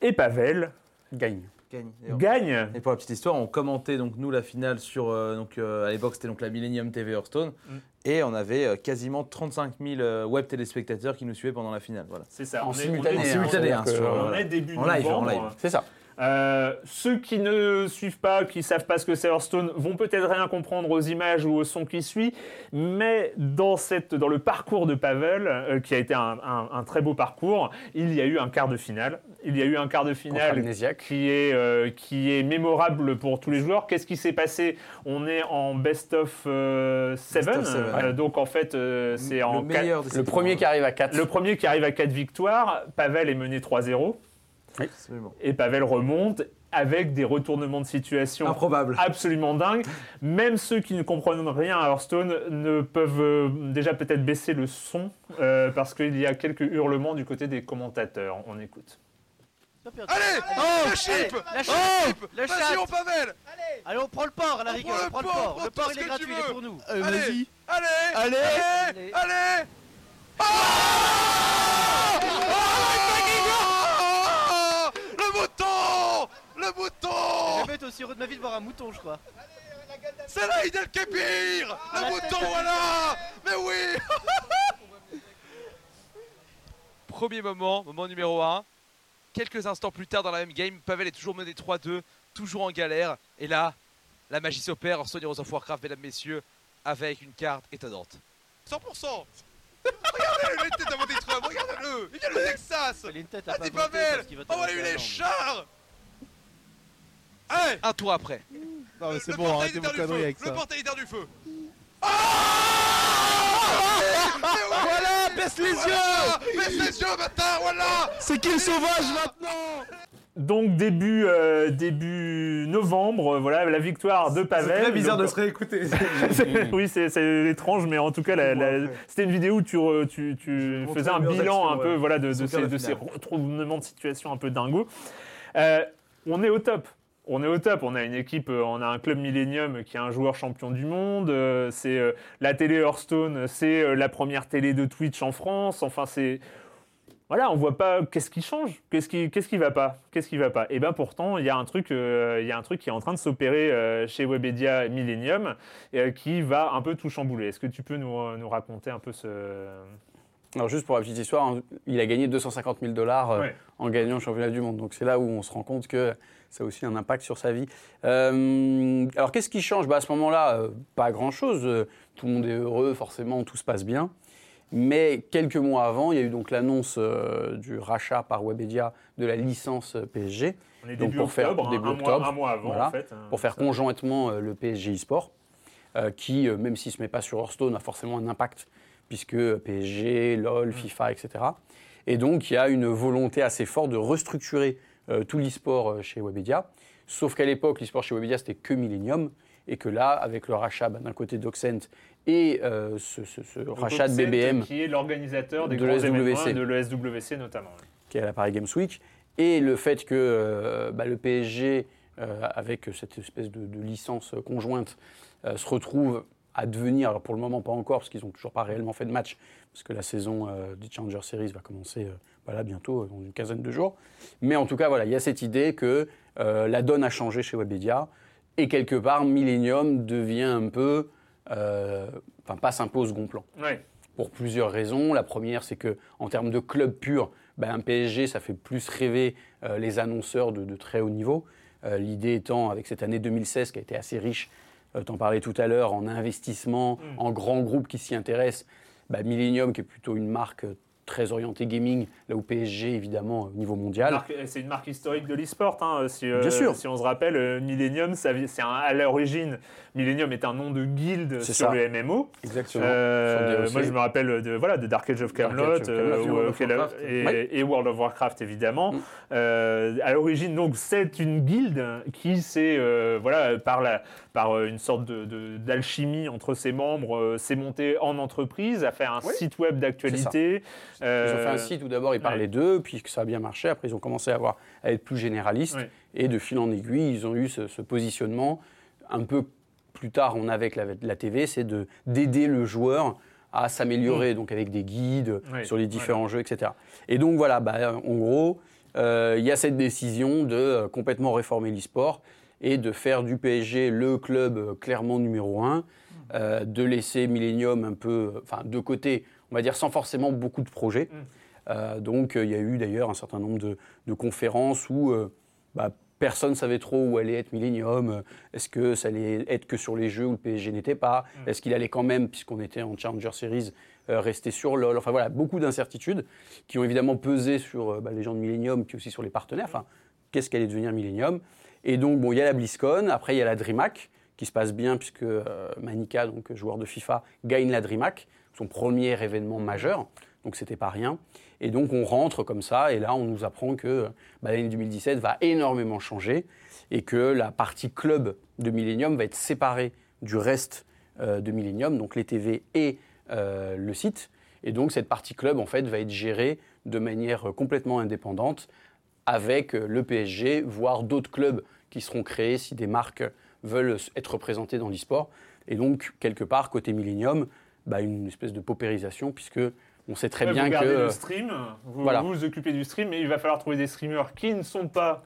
Et Pavel gagne. gagne. D'ailleurs. gagne. Et pour la petite histoire, on commentait donc nous la finale sur euh, donc euh, à l'époque c'était donc la Millennium TV Hearthstone Mm. Et on avait euh, quasiment 35 000 euh, web téléspectateurs qui nous suivaient pendant la finale. Voilà. C'est ça. En on est- simultané, on est- En simultané, c'est-à-dire hein, que, sur, On voilà. est début En live, en novembre. live. C'est ça. Euh, ceux qui ne suivent pas, qui savent pas ce que c'est Hearthstone, vont peut-être rien comprendre aux images ou au son qui suit, mais dans, cette, dans le parcours de Pavel, euh, qui a été un, un- un très beau parcours, il y a eu un quart de finale. Il y a eu un quart de finale qui est, euh, qui est mémorable pour tous les joueurs. Qu'est-ce qui s'est passé? On est en best of 7, of seven, donc en fait euh, c'est Le en quatre- meilleur de ces Le premier qui arrive à 4. le premier qui arrive à 4 victoires, Pavel est mené 3-0 Et Pavel remonte avec des retournements de situation Improbable. absolument dingues. Même ceux qui ne comprennent rien à Hearthstone ne peuvent euh, déjà peut-être baisser le son euh, parce qu'il y a quelques hurlements du côté des commentateurs. On écoute. Allez Oh Le chip La Oh chatte Le Vas-y, on Pavel Allez, on prend le port à la On rigueur, on prend le le port, Le port, il est gratuit, tu il est pour nous. Allez Vas-y. Allez Allez. Allez Allez Ah Ah mouton Le J'ai mouton jamais été aussi heureux de ma vie de voir un mouton, je crois. C'est l'Aïd qui est pire Le mouton, voilà Mais oui Premier moment, moment numéro 1. Quelques instants plus tard dans la même game, Pavel est toujours mené 3-2, toujours en galère. Et là, la magie s'opère en Sony Heroes of Warcraft, mesdames, messieurs, avec une carte étonnante. 100% Regardez-le, les têtes avant des regardez-le Il vient le Texas Il a une tête à Ah, Pavel te Envoyez monter la les chars Allez Un tour après. Non, mais c'est Le bon, portail arrêtez vos du conneries feu avec Le ça. portail éteint du feu Voilà, baisse les yeux Baisse les yeux, bâtard, voilà C'est qui le sauvage maintenant Donc début, euh, début novembre, euh, voilà la victoire de Pavel. C'est très bizarre Donc, de se réécouter. oui, c'est c'est étrange, mais en tout cas, la- la- c'était une vidéo où tu, re- tu, faisais un bilan un peu voilà, de, de ces, de ces retournements de situation un peu dingos. Euh, on est au top. On est au top. On a une équipe, euh, on a un club Millennium qui a un joueur champion du monde. euh, C'est euh, la télé Hearthstone, c'est la première télé de Twitch en France. Enfin, c'est voilà, on voit pas qu'est-ce qui change, qu'est-ce qui, qu'est-ce qui va pas, qu'est-ce qui va pas. Et ben pourtant, il y a un truc, euh, il y a un truc qui est en train de s'opérer euh, chez Webedia Millennium euh, qui va un peu tout chambouler. Est-ce que tu peux nous, nous raconter un peu ce Alors juste pour la petite histoire, hein, il a gagné 250 000 dollars Ouais. en gagnant le championnat du monde. Donc c'est là où on se rend compte que ça a aussi un impact sur sa vie. Euh, alors qu'est-ce qui change? Bah, À ce moment-là, euh, pas grand-chose. Euh, Tout le monde est heureux, forcément, tout se passe bien. Mais quelques mois avant, il y a eu donc l'annonce euh, du rachat par Webedia de la licence PSG. On est Donc, début pour faire- octobre, hein, début un, octobre, mois, un mois avant voilà, en fait. hein. pour faire conjointement le PSG eSport, qui, même s'il ne se met pas sur Hearthstone, a forcément un impact, puisque PSG, LoL, FIFA, etc. Et donc, il y a une volonté assez forte de restructurer tout l'e-sport euh, chez Webedia. Sauf qu'à l'époque, l'e-sport chez Webedia, c'était que Millennium. Et que là, avec le rachat bah, d'un côté d'Oxent et euh, ce, ce- ce Donc, rachat de BBM, qui est l'organisateur des de et de l'ESWC notamment. qui est à la Paris Games Week, et le fait que euh, bah, le PSG, euh, avec cette espèce de, de licence conjointe, euh, se retrouve à devenir, alors pour le moment pas encore, parce qu'ils n'ont toujours pas réellement fait de match, parce que la saison euh, du Challenger Series va commencer voilà, bientôt, dans une quinzaine de jours. Mais en tout cas, voilà, il y a cette idée que euh, la donne a changé chez Webedia, et quelque part, Millennium devient un peu, euh, enfin passe un peu au second plan Ouais. pour plusieurs raisons. La première, c'est que en termes de club pur, ben, un PSG, ça fait plus rêver euh, les annonceurs de, de très haut niveau. L'idée étant, avec cette année 2016 qui a été assez riche, t'en parlais tout à l'heure, en investissement, en grands groupes qui s'y intéressent, ben, Millennium, qui est plutôt une marque très orientée gaming, là où PSG, évidemment, au niveau mondial. Marque- C'est une marque historique de l'e-sport. hein, si, euh, Bien sûr. si on se rappelle, euh, Millennium, c'est à l'origine, Millennium est un nom de guilde sur ça. le MMO. Exactement. Euh, moi, je me rappelle de, voilà, de Dark Age of Camelot euh, euh, et, Ouais. et World of Warcraft évidemment. Mm. Euh, à l'origine, donc, c'est une guilde qui s'est, euh, voilà, par, la, par euh, une sorte de- de- d'alchimie entre ses membres, euh, s'est montée en entreprise, a fait un Oui. site web d'actualité. Ils ont fait Euh, un site où d'abord ils parlaient d'eux, puis que ça a bien marché. Après, ils ont commencé à, avoir, à être plus généralistes. Ouais. Et de fil en aiguille, ils ont eu ce, ce positionnement. Un peu plus tard, on avait avec la, la TV, c'est de- d'aider le joueur à s'améliorer, donc avec des guides sur les différents jeux, etc. Et donc voilà, bah, en gros, euh, il y a cette décision de euh, complètement réformer l'e-sport et de faire du PSG le club euh, clairement numéro un, euh, de laisser Millennium un peu, euh, enfin de côté, on va dire sans forcément beaucoup de projets. Euh, donc euh, il y a eu d'ailleurs un certain nombre de, de conférences où euh, bah, personne ne savait trop où allait être Millennium. Est-ce que ça allait être que sur les jeux où le PSG n'était pas Est-ce qu'il allait quand même, puisqu'on était en Challenger Series, euh, rester sur LoL Enfin voilà, beaucoup d'incertitudes qui ont évidemment pesé sur euh, bah, les gens de Millennium, puis aussi sur les partenaires. Enfin, qu'est-ce qu'allait devenir Millennium? Et donc, bon, il y a la BlizzCon, après il y a la DreamHack, qui se passe bien, puisque euh, Manika, donc joueur de FIFA, gagne la DreamHack, son premier événement majeur. Donc c'était pas rien. Et donc on rentre comme ça, et là on nous apprend que bah, l'année 2017 va énormément changer et que la partie club de Millennium va être séparée du reste euh, de Millennium, donc les TV et euh, le site. Et donc cette partie club en fait va être gérée de manière euh, complètement indépendante avec euh, le PSG, voire d'autres clubs qui seront créés si des marques veulent être représentées dans l'e-sport. Et donc quelque part côté Millennium, bah, une espèce de paupérisation puisque on sait très Ouais, bien vous que gardez euh, le stream, vous, voilà. vous vous occupez du stream, mais il va falloir trouver des streamers qui ne sont pas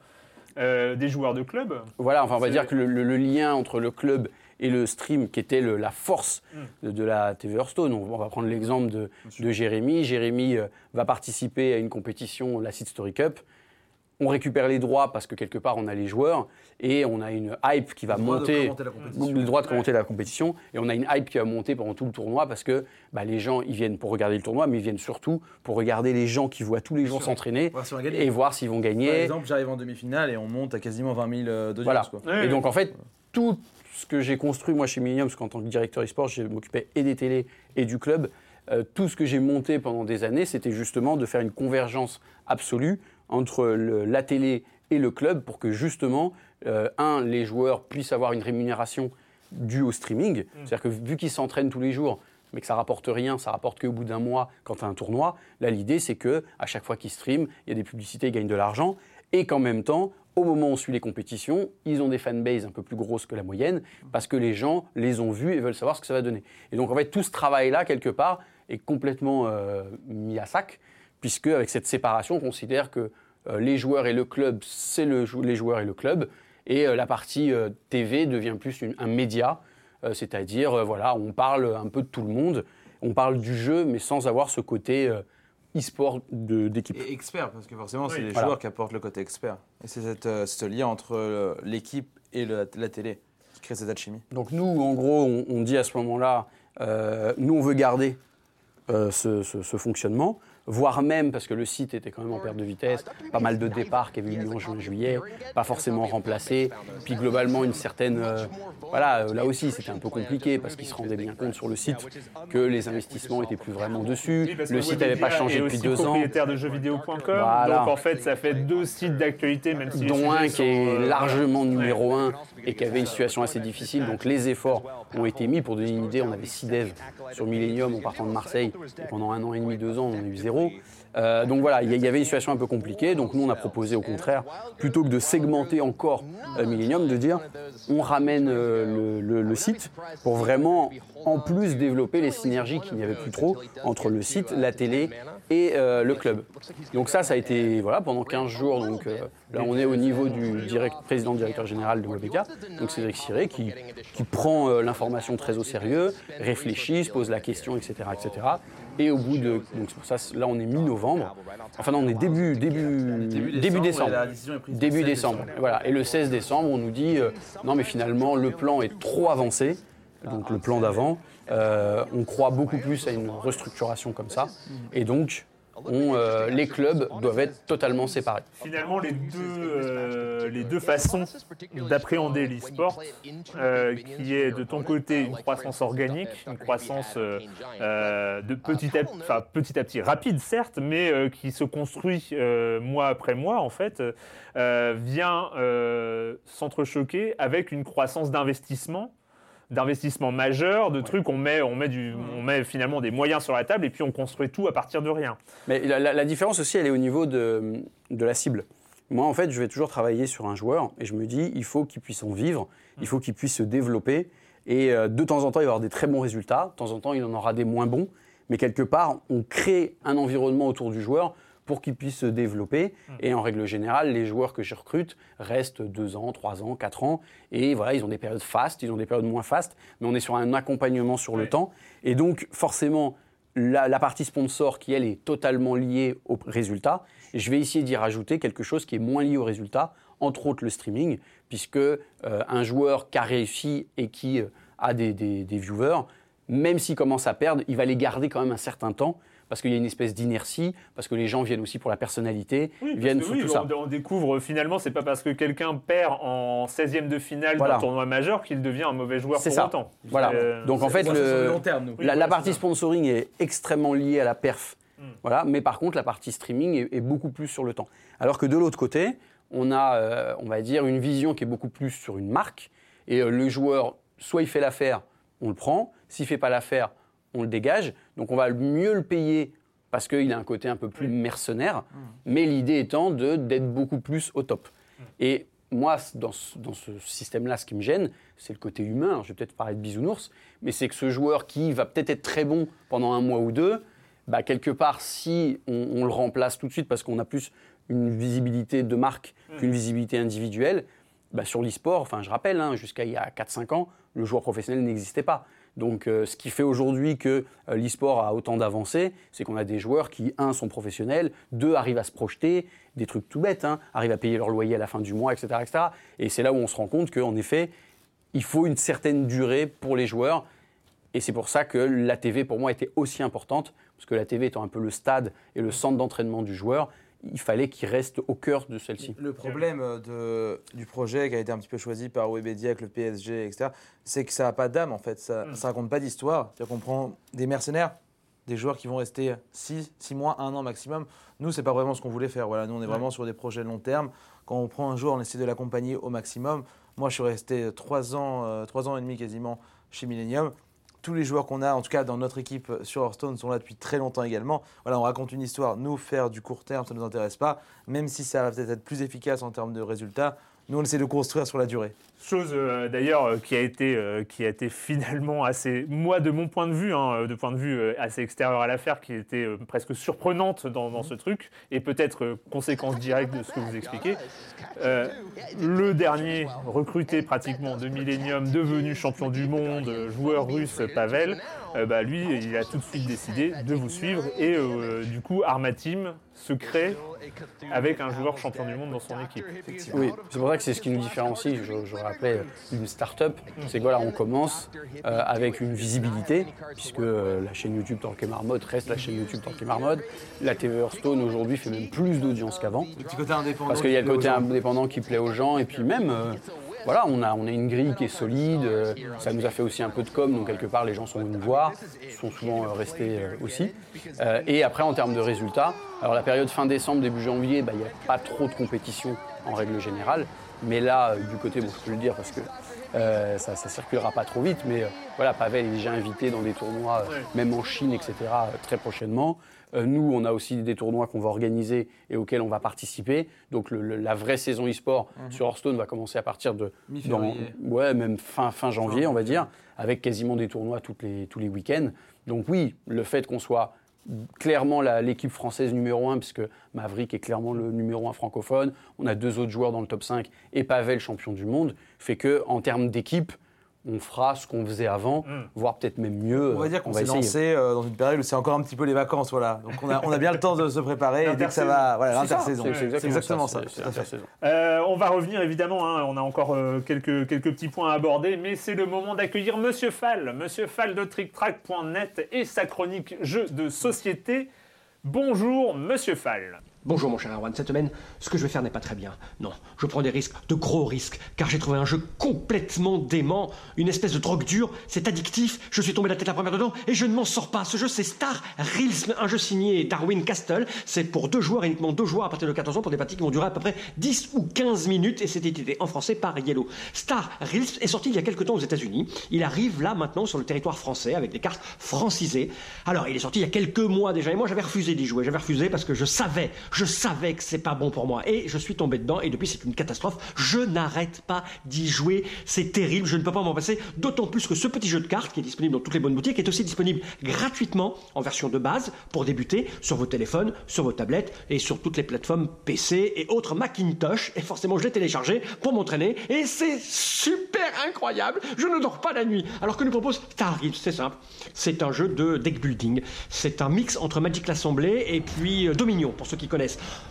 euh, des joueurs de club. Voilà, enfin, on va dire que le, le- le lien entre le club et le stream, qui était le- la force Mm. de, de la TV Hearthstone, on, on va prendre l'exemple de, de Jérémy. Jérémy euh, va participer à une compétition, la Seed Story Cup. On récupère les droits parce que quelque part on a les joueurs et on a une hype qui va Le droit de monter, commenter la compétition. le droit de commenter la compétition et on a une hype qui va monter pendant tout le tournoi parce que bah, les gens ils viennent pour regarder le tournoi mais ils viennent surtout pour regarder les gens qui voient tous les jours s'entraîner et voir s'ils vont gagner. Par exemple, j'arrive en demi-finale et on monte à quasiment 20 000 euh, Voilà. d'audience. quoi. Ouais, Et donc en fait, tout ce que j'ai construit moi chez Millennium, parce qu'en tant que directeur e-sport, je m'occupais et des télés et du club, euh, tout ce que j'ai monté pendant des années, c'était justement de faire une convergence absolue entre le- la télé et le club pour que justement, euh, un, les joueurs puissent avoir une rémunération due au streaming. C'est-à-dire que vu qu'ils s'entraînent tous les jours, mais que ça rapporte rien, ça rapporte qu'au bout d'un mois quand tu as un tournoi, là l'idée c'est que à chaque fois qu'ils streament, il y a des publicités, ils gagnent de l'argent, et qu'en même temps, au moment où on suit les compétitions, ils ont des fanbases un peu plus grosses que la moyenne, parce que les gens les ont vus et veulent savoir ce que ça va donner. Et donc en fait, tout ce travail-là, quelque part, est complètement euh, mis à sac, puisque avec cette séparation, on considère que euh, les joueurs et le club, c'est le, jou- les joueurs et le club, et euh, la partie euh, TV devient plus une- un média, euh, c'est-à-dire, euh, voilà, on parle un peu de tout le monde, on parle du jeu, mais sans avoir ce côté euh, e-sport d'équipe. Et expert, parce que forcément, c'est Oui. les Voilà. joueurs qui apportent le côté expert. Et c'est euh, ce lien entre euh, l'équipe et le- la télé qui crée cette alchimie. Donc nous, en gros, on, on dit à ce moment-là, euh, nous, on veut garder euh, ce, ce- ce fonctionnement, voire même, parce que le site était quand même en perte de vitesse, pas mal de départs qui avaient eu lieu en juin, juillet, pas forcément remplacés, puis globalement une certaine... euh, voilà, euh, là aussi, c'était un peu compliqué, parce qu'ils se rendaient bien compte sur le site que les investissements étaient plus vraiment dessus, le site n'avait pas changé depuis deux ans. propriétaire de jeuxvideo.com. Voilà. Donc en fait, ça fait deux sites d'actualité, même si dont un qui est euh, largement numéro un et qui avait une situation assez difficile. Donc les efforts ont été mis. Pour donner une idée, on avait 6 devs sur Millennium en partant de Marseille. Et pendant un an et demi, deux ans, on a eu zéro. Euh, donc voilà, il y, avait une situation un peu compliquée. Donc nous, on a proposé au contraire, plutôt que de segmenter encore euh, Millennium, de dire on ramène euh, le, site pour vraiment, en plus, développer les synergies qu'il n'y avait plus trop entre le site, la télé et le club. Donc ça, ça a été voilà, pendant 15 jours. Donc là, on est au niveau du direct, président directeur général de Webedia, donc Cédric Siré, qui, qui prend l'information très au sérieux, réfléchit, se pose la question, etc. etc. Et au bout de... Donc c'est pour ça, là, on est mi-novembre. Enfin non, on est début, début, début, décembre. Début 16 décembre. Voilà. Et le 16 décembre, on nous dit euh, non, mais finalement, le plan est trop avancé. Donc le plan d'avant. Euh, on croit beaucoup plus à une restructuration comme ça. Et donc, on, euh, les clubs doivent être totalement séparés. Finalement, les deux, euh, les deux façons d'appréhender l'e-sport, euh, qui est de ton côté une croissance organique, une croissance euh, euh, de petit à, enfin, petit à petit, rapide certes, mais euh, qui se construit euh, mois après mois en fait, euh, vient euh, s'entrechoquer avec une croissance d'investissement d'investissement majeur, de trucs, on met, on, met du, on met finalement des moyens sur la table et puis on construit tout à partir de rien. Mais la, la- la différence aussi, elle est au niveau de, de la cible. Moi, en fait, je vais toujours travailler sur un joueur et je me dis, il faut qu'il puisse en vivre, il faut qu'il puisse se développer. Et euh, de temps en temps, il va y avoir des très bons résultats, de temps en temps, il en aura des moins bons. Mais quelque part, on crée un environnement autour du joueur pour qu'il puisse se développer. Et en règle générale, les joueurs que je recrute restent deux ans, trois ans, quatre ans. Et voilà, ils ont des périodes fastes, ils ont des périodes moins fastes, mais on est sur un accompagnement sur le temps. Et donc, forcément, la, la partie sponsor qui, elle, est totalement liée au résultat, je vais essayer d'y rajouter quelque chose qui est moins lié au résultat entre autres le streaming, puisque euh, un joueur qui a réussi et qui euh, a des, des- des viewers, même s'il commence à perdre, il va les garder quand même un certain temps, parce qu'il y a une espèce d'inertie, parce que les gens viennent aussi pour la personnalité, Oui, viennent sur oui, tout ça. on, on découvre finalement, c'est pas parce que quelqu'un perd en 16e de finale Voilà. d'un tournoi majeur qu'il devient un mauvais joueur C'est pour ça. autant. Voilà. Euh, Donc en fait, le, long terme, la, partie ça. sponsoring est extrêmement liée à la perf. Hmm. Voilà. Mais par contre, la partie streaming est, est beaucoup plus sur le temps. Alors que de l'autre côté, on a, euh, on va dire, une vision qui est beaucoup plus sur une marque. Et euh, le joueur, soit il fait l'affaire, on le prend. S'il fait pas l'affaire, on le dégage. Donc on va mieux le payer parce qu'il a un côté un peu plus mercenaire. Hmm. Mais l'idée étant d'être beaucoup plus au top. Et moi, dans ce, dans ce système-là, ce qui me gêne, c'est le côté humain. Alors, je vais peut-être parler de bisounours, mais c'est que ce joueur qui va peut-être être très bon pendant un mois ou deux, bah, quelque part, si on, on le remplace tout de suite parce qu'on a plus une visibilité de marque qu'une visibilité individuelle, bah, sur l'e-sport, enfin, je rappelle, hein, jusqu'à il y a 4-5 ans, le joueur professionnel n'existait pas. Donc, euh, ce qui fait aujourd'hui que euh, l'e-sport a autant d'avancées, c'est qu'on a des joueurs qui, un, sont professionnels, deux, arrivent à se projeter, des trucs tout bêtes, hein, arrivent à payer leur loyer à la fin du mois, etc. etc. Et c'est là où on se rend compte qu'en effet, il faut une certaine durée pour les joueurs. Et c'est pour ça que la TV, pour moi, était aussi importante, parce que la TV étant un peu le stade et le centre d'entraînement du joueur, il fallait qu'il reste au cœur de celle-ci. Le problème euh, de, du projet qui a été un petit peu choisi par Webedia avec le PSG, etc., c'est que ça n'a pas d'âme en fait. Ça ne raconte pas d'histoire. C'est-à-dire qu'on prend des mercenaires, des joueurs qui vont rester 6, 6 mois, 1 an maximum. Nous, c'est pas vraiment ce qu'on voulait faire. Voilà, nous, on est vraiment sur des projets long terme. Quand on prend un joueur, on essaie de l'accompagner au maximum. Moi, je suis resté 3 ans, euh, 3 ans et demi quasiment chez Millennium. Tous les joueurs qu'on a, en tout cas dans notre équipe sur Hearthstone, sont là depuis très longtemps également. Voilà, on raconte une histoire. Nous, faire du court terme, ça ne nous intéresse pas. Même si ça va peut-être être plus efficace en termes de résultats, nous, on essaie de construire sur la durée. Chose euh, d'ailleurs euh, qui a été euh, qui a été finalement assez moi de mon point de vue hein, de point de vue assez extérieur à l'affaire qui était presque surprenante dans, ce truc et peut-être conséquence directe de ce que vous expliquez. Le dernier recruté pratiquement de Millennium, devenu champion du monde, joueur russe Pavel, euh, bah, lui il a tout de suite décidé de vous suivre et euh, du coup Arma Team se crée avec un joueur champion du monde dans son équipe. Oui, c'est pour ça que c'est ce qui nous différencie, je, je rappelais, d'une start-up. C'est que voilà, on commence euh, avec une visibilité, puisque euh, la chaîne YouTube Torquay Marmode reste la chaîne YouTube Torquay Marmode. La TV Hearthstone aujourd'hui fait même plus d'audience qu'avant. Le petit côté indépendant. Parce qu'il y a le côté indépendant qui plaît aux gens, et puis même, euh, voilà, on a, on a une grille qui est solide, euh, ça nous a fait aussi un peu de com, donc quelque part les gens sont venus nous voir, sont souvent euh, restés euh, aussi. Et après, en termes de résultats, alors la période fin décembre, début janvier, bah, il n'y a pas trop de compétition en règle générale, mais là, du côté, bon, je peux le dire parce que euh, ça ne circulera pas trop vite, mais euh, voilà, Pavel est déjà invité dans des tournois, euh, même en Chine, etc., très prochainement. Euh, nous, on a aussi des tournois qu'on va organiser et auxquels on va participer. Donc le- le- la vraie saison e-sport sur Hearthstone va commencer à partir de dans, ouais, même fin, fin janvier, on va dire, avec quasiment des tournois toutes les, tous les week-ends. Donc oui, le fait qu'on soit clairement la- l'équipe française numéro 1, puisque Maverick est clairement le numéro 1 francophone, on a deux autres joueurs dans le top 5 et Pavel champion du monde, fait que en termes d'équipe, on fera ce qu'on faisait avant, voire peut-être même mieux. On va dire qu'on s'est essayer. lancé euh, dans une période où c'est encore un petit peu les vacances, voilà. Donc on a, on a bien le temps de se préparer et dès que ça va, voilà, l'intersaison. c'est exactement ça. Euh, on va revenir évidemment, hein, on a encore euh, quelques, quelques petits points à aborder, mais c'est le moment d'accueillir Monsieur Fall, Monsieur Fall de TrickTrack.net et sa chronique jeux de société. Bonjour Monsieur Fall. Bonjour mon cher Erwan, cette semaine, ce que je vais faire n'est pas très bien. Non, je prends des risques, de gros risques, car j'ai trouvé un jeu complètement dément, une espèce de drogue dure, c'est addictif, je suis tombé la tête la première dedans et je ne m'en sors pas. Ce jeu c'est Star Realms, un jeu signé Darwin Castle, c'est pour deux joueurs, uniquement deux joueurs à partir de 14 ans pour des parties qui vont durer à peu près 10 ou 15 minutes et c'est édité en français par Yellow. Star Realms est sorti il y a quelques temps aux États-Unis, il arrive là maintenant sur le territoire français avec des cartes francisées. Alors il est sorti il y a quelques mois déjà et moi j'avais refusé d'y jouer, j'avais refusé parce que je savais, savais que c'est pas bon pour moi et je suis tombé dedans et depuis c'est une catastrophe. Je n'arrête pas d'y jouer, c'est terrible, je ne peux pas m'en passer. D'autant plus que ce petit jeu de cartes qui est disponible dans toutes les bonnes boutiques est aussi disponible gratuitement en version de base pour débuter sur vos téléphones, sur vos tablettes et sur toutes les plateformes PC et autres Macintosh. Et forcément je l'ai téléchargé pour m'entraîner et c'est super incroyable. Je ne dors pas la nuit. Alors que nous propose Realms, c'est simple. C'est un jeu de deck building. C'est un mix entre Magic l'Assemblée et puis euh, Dominion pour ceux qui connaissent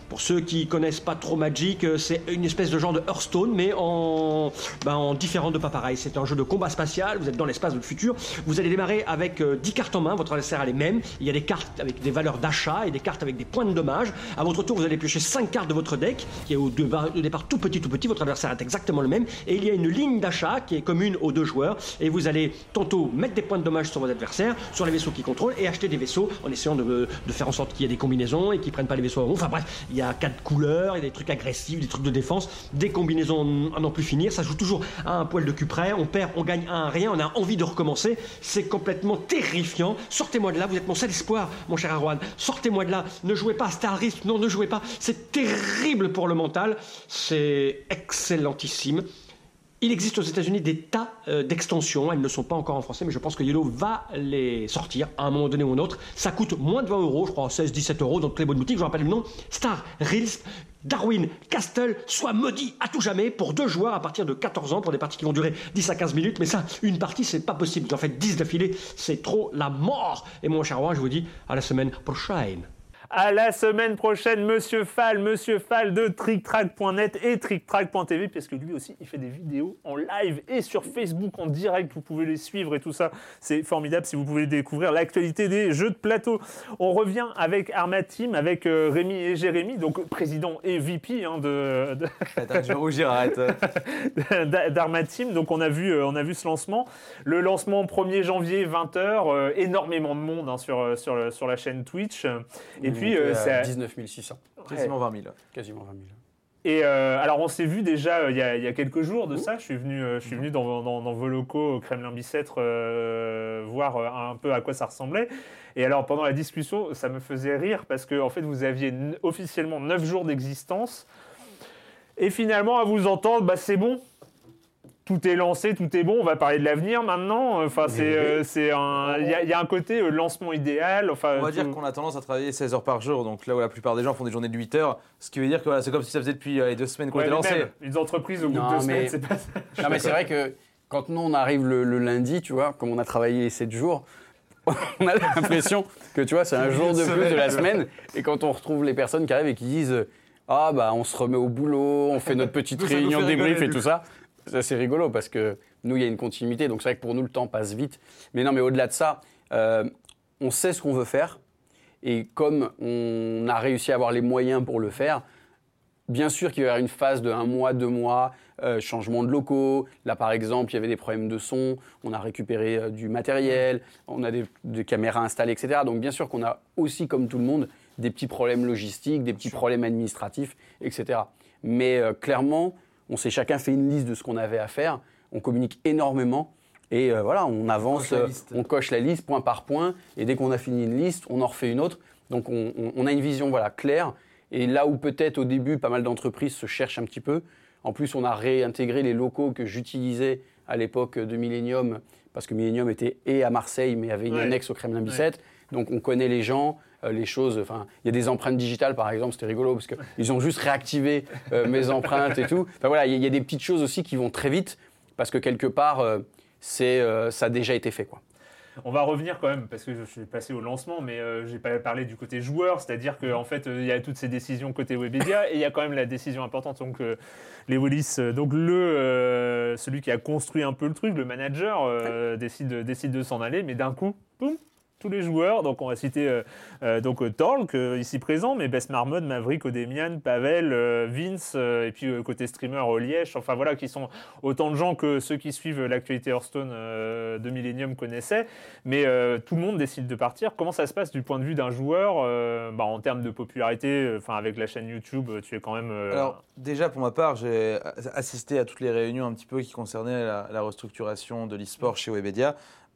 Pour ceux qui connaissent pas trop Magic, euh, c'est une espèce de genre de Hearthstone, mais en, ben, en différent de pas pareil. C'est un jeu de combat spatial, vous êtes dans l'espace de futur. Vous allez démarrer avec euh, 10 cartes en main, votre adversaire a les mêmes. Il y a des cartes avec des valeurs d'achat et des cartes avec des points de dommage. À votre tour, vous allez piocher 5 cartes de votre deck, qui est au, départ- au départ tout petit, tout petit. Votre adversaire est exactement le même. Et il y a une ligne d'achat qui est commune aux deux joueurs. Et vous allez tantôt mettre des points de dommage sur vos adversaires, sur les vaisseaux qui contrôlent, et acheter des vaisseaux en essayant de, de faire en sorte qu'il y ait des combinaisons et qu'ils prennent pas les vaisseaux à rond. Enfin bref, il y a quatre couleurs, il y a des trucs agressifs, des trucs de défense, des combinaisons à n'en plus finir. Ça joue toujours à un poil de cul près. On perd, on gagne un rien, on a envie de recommencer. C'est complètement terrifiant. Sortez-moi de là, vous êtes mon seul espoir, mon cher Arwan. Sortez-moi de là. Ne jouez pas à Star non, ne jouez pas. C'est terrible pour le mental. C'est excellentissime. Il existe aux États-Unis des tas euh, d'extensions. Elles ne sont pas encore en français, mais je pense que Yellow va les sortir à un moment donné ou un autre. Ça coûte moins de 20 euros, je crois 16-17 euros dans toutes les bonnes boutiques. Je rappelle le nom Star Reels. Darwin Castle soit maudit à tout jamais pour deux joueurs à partir de 14 ans pour des parties qui vont durer 10 à 15 minutes. Mais ça, une partie, c'est pas possible. En faites 10 d'affilée, c'est trop la mort. Et mon cher roi, je vous dis à la semaine prochaine. À la semaine prochaine, Monsieur Fall, Monsieur Fall de TrickTrack.net et TrickTrack.tv, parce que lui aussi, il fait des vidéos en live et sur Facebook en direct. Vous pouvez les suivre et tout ça. C'est formidable si vous pouvez découvrir l'actualité des jeux de plateau. On revient avec Arma Team, avec euh, Rémi et Jérémy, donc président et VP hein, de, de- Attends, je vais rougir, arrête. d'Arma Team. Donc on a vu, euh, on a vu ce lancement. Le lancement 1er janvier 20h, énormément de monde hein, sur, euh, sur, la chaîne Twitch. Et puis euh, c'est c'est à à- 19 600, Quasiment 20 000. quasiment 20 000. Et euh, alors on s'est vu déjà euh, il y, a, il y a quelques jours de ça. Je suis venu, euh, je suis venu dans, dans- dans vos locaux au Kremlin Bicêtre euh, voir euh, un peu à quoi ça ressemblait. Et alors pendant la discussion, ça me faisait rire parce que en fait vous aviez officiellement 9 jours d'existence. Et finalement à vous entendre, bah c'est bon. Tout est lancé, tout est bon. On va parler de l'avenir maintenant. Enfin, c'est, euh, c'est un, il y, a- il y a un côté euh, lancement idéal. Enfin, On va dire qu'on a tendance à travailler 16 heures par jour, donc là où la plupart des gens font des journées de 8 heures, ce qui veut dire que voilà, c'est comme si ça faisait depuis euh, les deux semaines qu'on Ouais, était lancé. même, une entreprise au bout de Non, deux mais- semaines, c'est pas ça. Non, mais c'est vrai que quand nous, on arrive le, le lundi, tu vois, comme on a travaillé les 7 jours, on a l'impression que, tu vois, c'est un jour de plus de la semaine. Et quand on retrouve les personnes qui arrivent et qui disent Ah, bah, on se remet au boulot, on fait notre petite réunion débrief et tout ça, ça, c'est rigolo parce que nous, il y a une continuité. Donc, c'est vrai que pour nous, le temps passe vite. Mais non, mais au-delà de ça, euh, on sait ce qu'on veut faire. Et comme on a réussi à avoir les moyens pour le faire, Bien sûr qu'il va y avoir une phase de un mois, deux mois, euh, changement de locaux. Là, par exemple, il y avait des problèmes de son. On a récupéré euh, du matériel, on a des, des caméras installées, etc. Donc, bien sûr qu'on a aussi, comme tout le monde, des petits problèmes logistiques, des petits problèmes administratifs, etc. Mais euh, clairement, on s'est chacun fait une liste de ce qu'on avait à faire. On communique énormément. Et euh, voilà, on avance, coche la euh, on coche la liste point par point. Et dès qu'on a fini une liste, on en refait une autre. Donc on, on- on a une vision voilà, claire. Et là où peut-être au début, pas mal d'entreprises se cherchent un petit peu. En plus, on a réintégré les locaux que j'utilisais à l'époque de Millennium, parce que Millennium était et à Marseille, mais avait une Ouais. annexe au Kremlin Bicêtre. Donc on connaît les gens, les choses. Enfin, il y a des empreintes digitales, par exemple, c'était rigolo parce qu'ils ont juste réactivé euh, mes empreintes et tout. Enfin voilà, il y, a- il y a des petites choses aussi qui vont très vite parce que quelque part, euh, c'est, euh, ça a déjà été fait, quoi. On va revenir quand même, parce que je suis passé au lancement, mais euh, j'ai pas parlé du côté joueur, c'est-à-dire qu'en en fait, euh, il y a toutes ces décisions côté Webedia, et il y a quand même la décision importante. Donc, euh, les Willis, euh, donc le, euh, celui qui a construit un peu le truc, le manager, euh, décide, décide de s'en aller, mais d'un coup, boum, tous les joueurs, donc on va citer euh, euh, donc euh, euh, ici présent, mais Bess Marmot, Maverick, Odemian, Pavel, Vince, et puis côté streamer, Oliège, enfin voilà, qui sont autant de gens que ceux qui suivent l'actualité Hearthstone de Millennium connaissaient, mais tout le monde décide de partir. Comment ça se passe du point de vue d'un joueur bah, en termes de popularité, enfin avec la chaîne YouTube, tu es quand même... Alors, déjà, pour ma part, j'ai assisté à toutes les réunions un petit peu qui concernaient la, la restructuration de l'e-sport chez Webedia.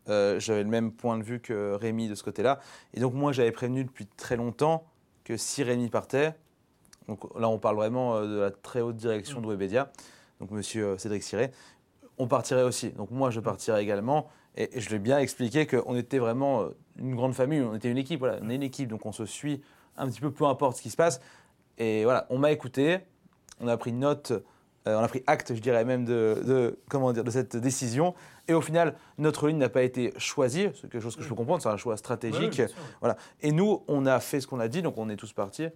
Euh, j'avais le même point de vue que Rémi de ce côté-là. Et donc, moi, j'avais prévenu depuis très longtemps que si Rémi partait, donc là, on parle vraiment euh, de la très haute direction de Webedia, donc monsieur euh, Cédric Siré, on partirait aussi. Donc, moi, je partirais également. Et, et je l'ai bien expliqué qu'on était vraiment une grande famille, on était une équipe. On est une équipe, donc on se suit un petit peu, peu importe ce qui se passe. Et voilà, on m'a écouté, on a pris note, euh, on a pris acte, je dirais même, de, de- comment dire, de cette décision. Et au final, notre ligne n'a pas été choisie, c'est quelque chose que je peux comprendre, c'est un choix stratégique. voilà. Et nous, on a fait ce qu'on a dit, donc on est tous partis.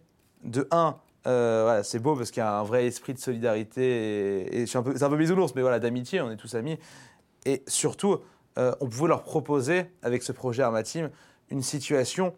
de un, euh, voilà, c'est beau parce qu'il y a un vrai esprit de solidarité et, et je suis un peu, c'est un peu bisounours, mais voilà, d'amitié, on est tous amis. Et surtout, euh, on pouvait leur proposer, avec ce projet Arma Team, une situation